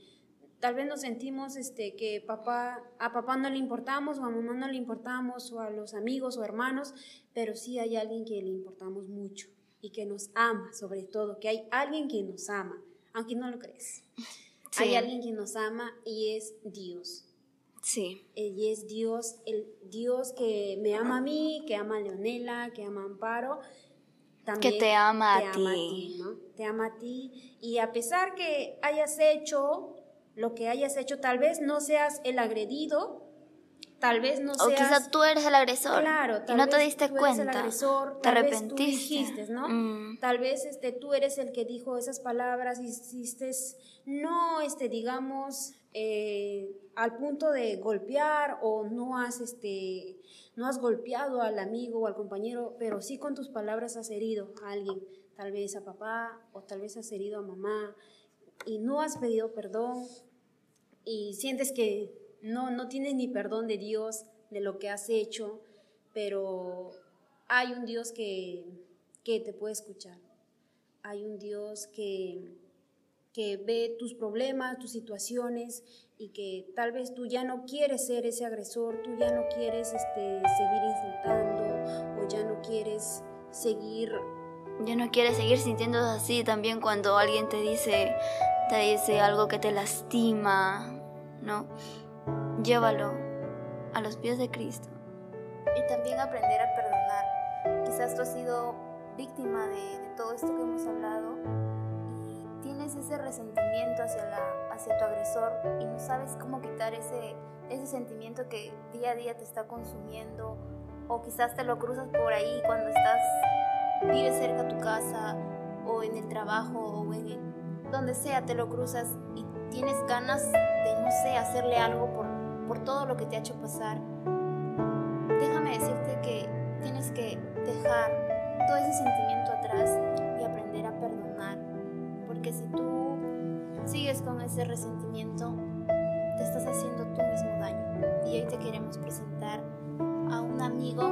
Speaker 2: tal vez nos sentimos este que papá a papá no le importamos o a mamá no le importamos o a los amigos o hermanos, pero sí hay alguien que le importamos mucho y que nos ama, sobre todo, que hay alguien que nos ama, aunque no lo crees.
Speaker 1: Sí.
Speaker 2: Hay alguien que nos ama y es Dios.
Speaker 1: Sí,
Speaker 2: Y es Dios, el Dios que me ama a mí, que ama a Leonela, que ama a Amparo. También
Speaker 1: te ama a
Speaker 2: te ama
Speaker 1: ti.
Speaker 2: ¿no? Te ama a ti. Y a pesar que hayas hecho lo que hayas hecho, tal vez no seas el agredido, tal vez no
Speaker 1: o
Speaker 2: seas...
Speaker 1: quizá tú eres el agresor
Speaker 2: Claro,
Speaker 1: y no te
Speaker 2: vez
Speaker 1: diste
Speaker 2: tú eres el
Speaker 1: cuenta.
Speaker 2: agresor,
Speaker 1: te
Speaker 2: tal vez tú
Speaker 1: arrepentiste.
Speaker 2: dijiste, ¿no?
Speaker 1: Mm.
Speaker 2: Tal vez este, tú eres el que dijo esas palabras y hiciste, no, este, digamos, eh, al punto de golpear o no has, este, no has golpeado al amigo o al compañero, pero sí con tus palabras has herido a alguien, tal vez a papá o tal vez has herido a mamá y no has pedido perdón y sientes que no, no tienes ni perdón de Dios de lo que has hecho, pero hay un Dios que, que te puede escuchar. Hay un Dios que, que ve tus problemas, tus situaciones y que tal vez tú ya no quieres ser ese agresor, tú ya no quieres este, seguir insultando o ya no quieres seguir
Speaker 1: Ya no quieres seguir sintiéndose así también cuando alguien te dice, te dice algo que te lastima, ¿no? Llévalo a los pies de Cristo.
Speaker 3: Y también aprender a perdonar. quizás tú has sido víctima de, de todo esto que hemos hablado tienes ese resentimiento hacia, la, hacia tu agresor y no sabes cómo quitar ese, ese sentimiento que día a día te está consumiendo o quizás te lo cruzas por ahí cuando estás, vives cerca de tu casa o en el trabajo o en el, donde sea te lo cruzas y tienes ganas de, no sé, hacerle algo por, por todo lo que te ha hecho pasar. Déjame decirte que tienes que dejar todo ese sentimiento atrás Si tú sigues con ese resentimiento, te estás haciendo tú mismo daño. Y hoy te queremos presentar a un amigo,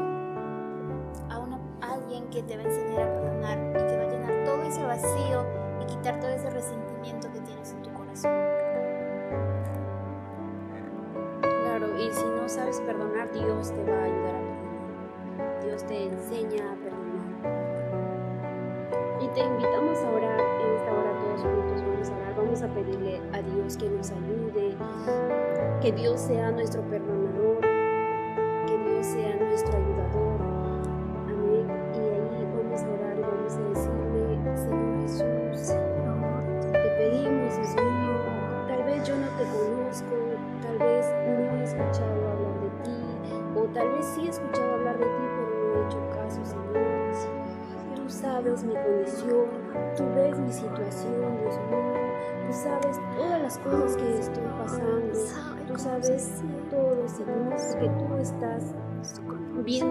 Speaker 3: a, una, alguien que te va a enseñar a perdonar y que va a llenar todo ese vacío y quitar todo ese resentimiento que tienes en tu corazón.
Speaker 2: Claro, y si no sabes perdonar, Dios te va a ayudar a perdonar. Dios te enseña a perdonar. Y te invitamos a Vamos a vamos a pedirle a Dios que nos ayude, que Dios sea nuestro perdonador,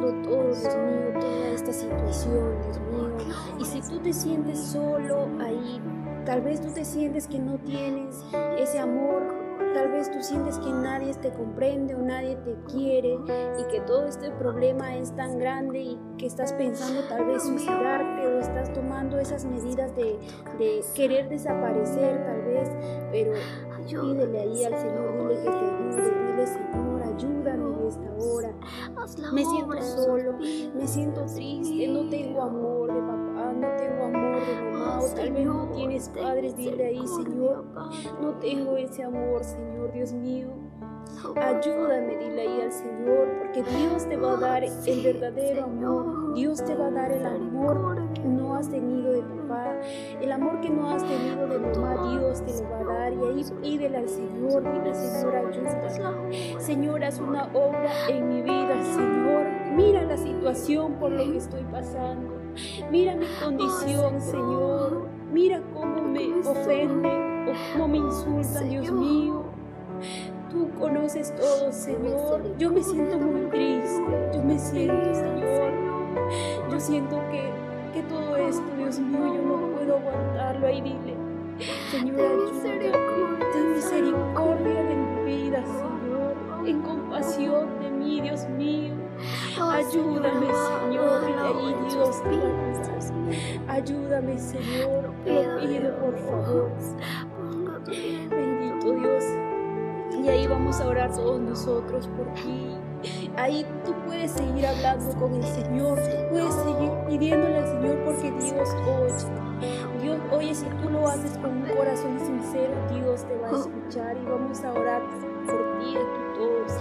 Speaker 2: todo, Dios mío, toda esta situación, Dios mío. Y si tú te sientes solo ahí, tal vez tú te sientes que no tienes ese amor, tal vez tú sientes que nadie te comprende o nadie te quiere y que todo este problema es tan grande y que estás pensando tal vez suicidarte o estás tomando esas medidas de, de querer desaparecer tal vez, pero pídele ahí al Señor, dile que te ayude, dile Señor, ayúdame en esta hora. Me siento solo, me siento triste, no tengo amor de papá, no tengo amor de mamá, o tal vez no tienes padres, dile ahí, Señor, no tengo ese amor, Señor Dios mío. Ayúdame, dile ahí al Señor, porque Dios te va a dar el verdadero amor. Dios te va a dar el amor que no has tenido de papá, el amor que no has tenido de mamá. Dios te lo va a dar y ahí pídele al Señor, dile Señor, ayúdame. Señor, haz una obra en mi vida, Señor. Mira la situación por lo que estoy pasando. Mira mi condición, Señor. Mira cómo me ofenden o cómo me insultan, Dios mío. Tú conoces todo, Señor. Yo me siento muy triste. Yo me siento, Señor. Yo siento que, que todo esto, Dios mío, yo no puedo aguantarlo. Ahí dile, Señor, ayúdame. Ten misericordia de mi vida, Señor. En compasión de mí, Dios mío. Ayúdame, Señor. Ahí, Dios, ayudar. Ayúdame, Señor. Lo pido, por favor. Bendito Dios. Y ahí vamos a orar todos nosotros por ti. Ahí tú puedes seguir hablando con el Señor, tú puedes seguir pidiéndole al Señor porque Dios oye. Dios oye, si tú lo haces con un corazón sincero, Dios te va a escuchar y vamos a orar por ti, aquí todos.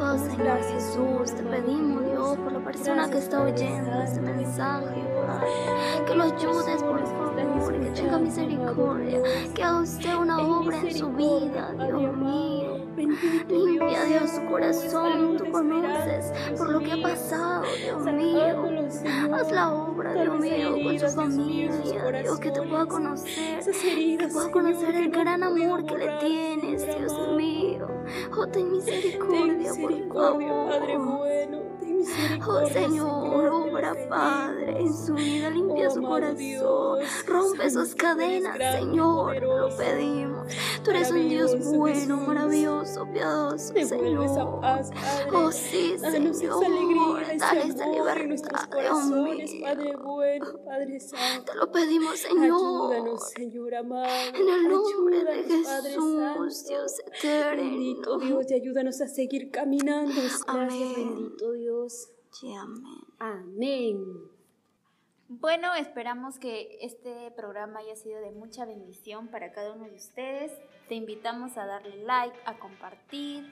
Speaker 1: Oh Señor Jesús, te pedimos
Speaker 2: Dios.
Speaker 1: Por la persona que está oyendo este mensaje. Padre. Que lo ayudes, por favor, que tenga misericordia, que haga usted una obra en su vida, Dios mío. Limpia, Dios, su corazón, tú conoces por lo que ha pasado, Dios mío. Haz la obra, Dios mío, con su familia, Dios, que te pueda conocer, que pueda conocer el gran amor que le tienes, Dios mío. Oh, ten misericordia, por
Speaker 2: Padre
Speaker 1: favor.
Speaker 2: bueno.
Speaker 1: Oh Señor, obra. Padre en su vida, limpia
Speaker 2: Oh,
Speaker 1: su
Speaker 2: amado
Speaker 1: corazón, rompe sus cadenas, Señor, te lo pedimos. Tú eres un Dios bueno, maravilloso, piadoso,
Speaker 2: esa
Speaker 1: Señor. Oh sí,
Speaker 2: Danos
Speaker 1: Señor,
Speaker 2: esa
Speaker 1: dale
Speaker 2: nuestros
Speaker 1: libertad, Dios mío.
Speaker 2: Padre bueno, Padre santo.
Speaker 1: Te lo pedimos, Señor.
Speaker 2: Ayúdanos, Señor amado.
Speaker 1: En el nombre de
Speaker 2: Ayúdanos,
Speaker 1: Jesús. Dios eterno.
Speaker 2: Bendito Dios, y ayúdanos a seguir caminando. Gracias,
Speaker 1: Amén.
Speaker 2: bendito Dios.
Speaker 1: Sí, amén.
Speaker 2: Amén.
Speaker 3: Bueno, esperamos que este programa haya sido de mucha bendición para cada uno de ustedes. Te invitamos a darle like, a compartir.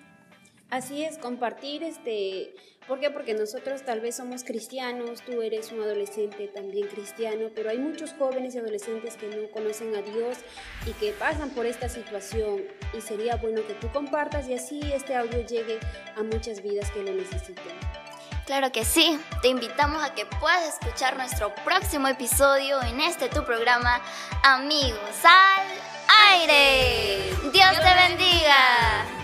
Speaker 2: Así es, compartir este, ¿por qué? Porque nosotros tal vez somos cristianos, tú eres un adolescente también cristiano, pero hay muchos jóvenes y adolescentes que no conocen a Dios y que pasan por esta situación y sería bueno que tú compartas y así este audio llegue a muchas vidas que lo necesiten.
Speaker 1: Claro que sí, te invitamos a que puedas escuchar nuestro próximo episodio en este tu programa Amigos al Aire. Dios te bendiga.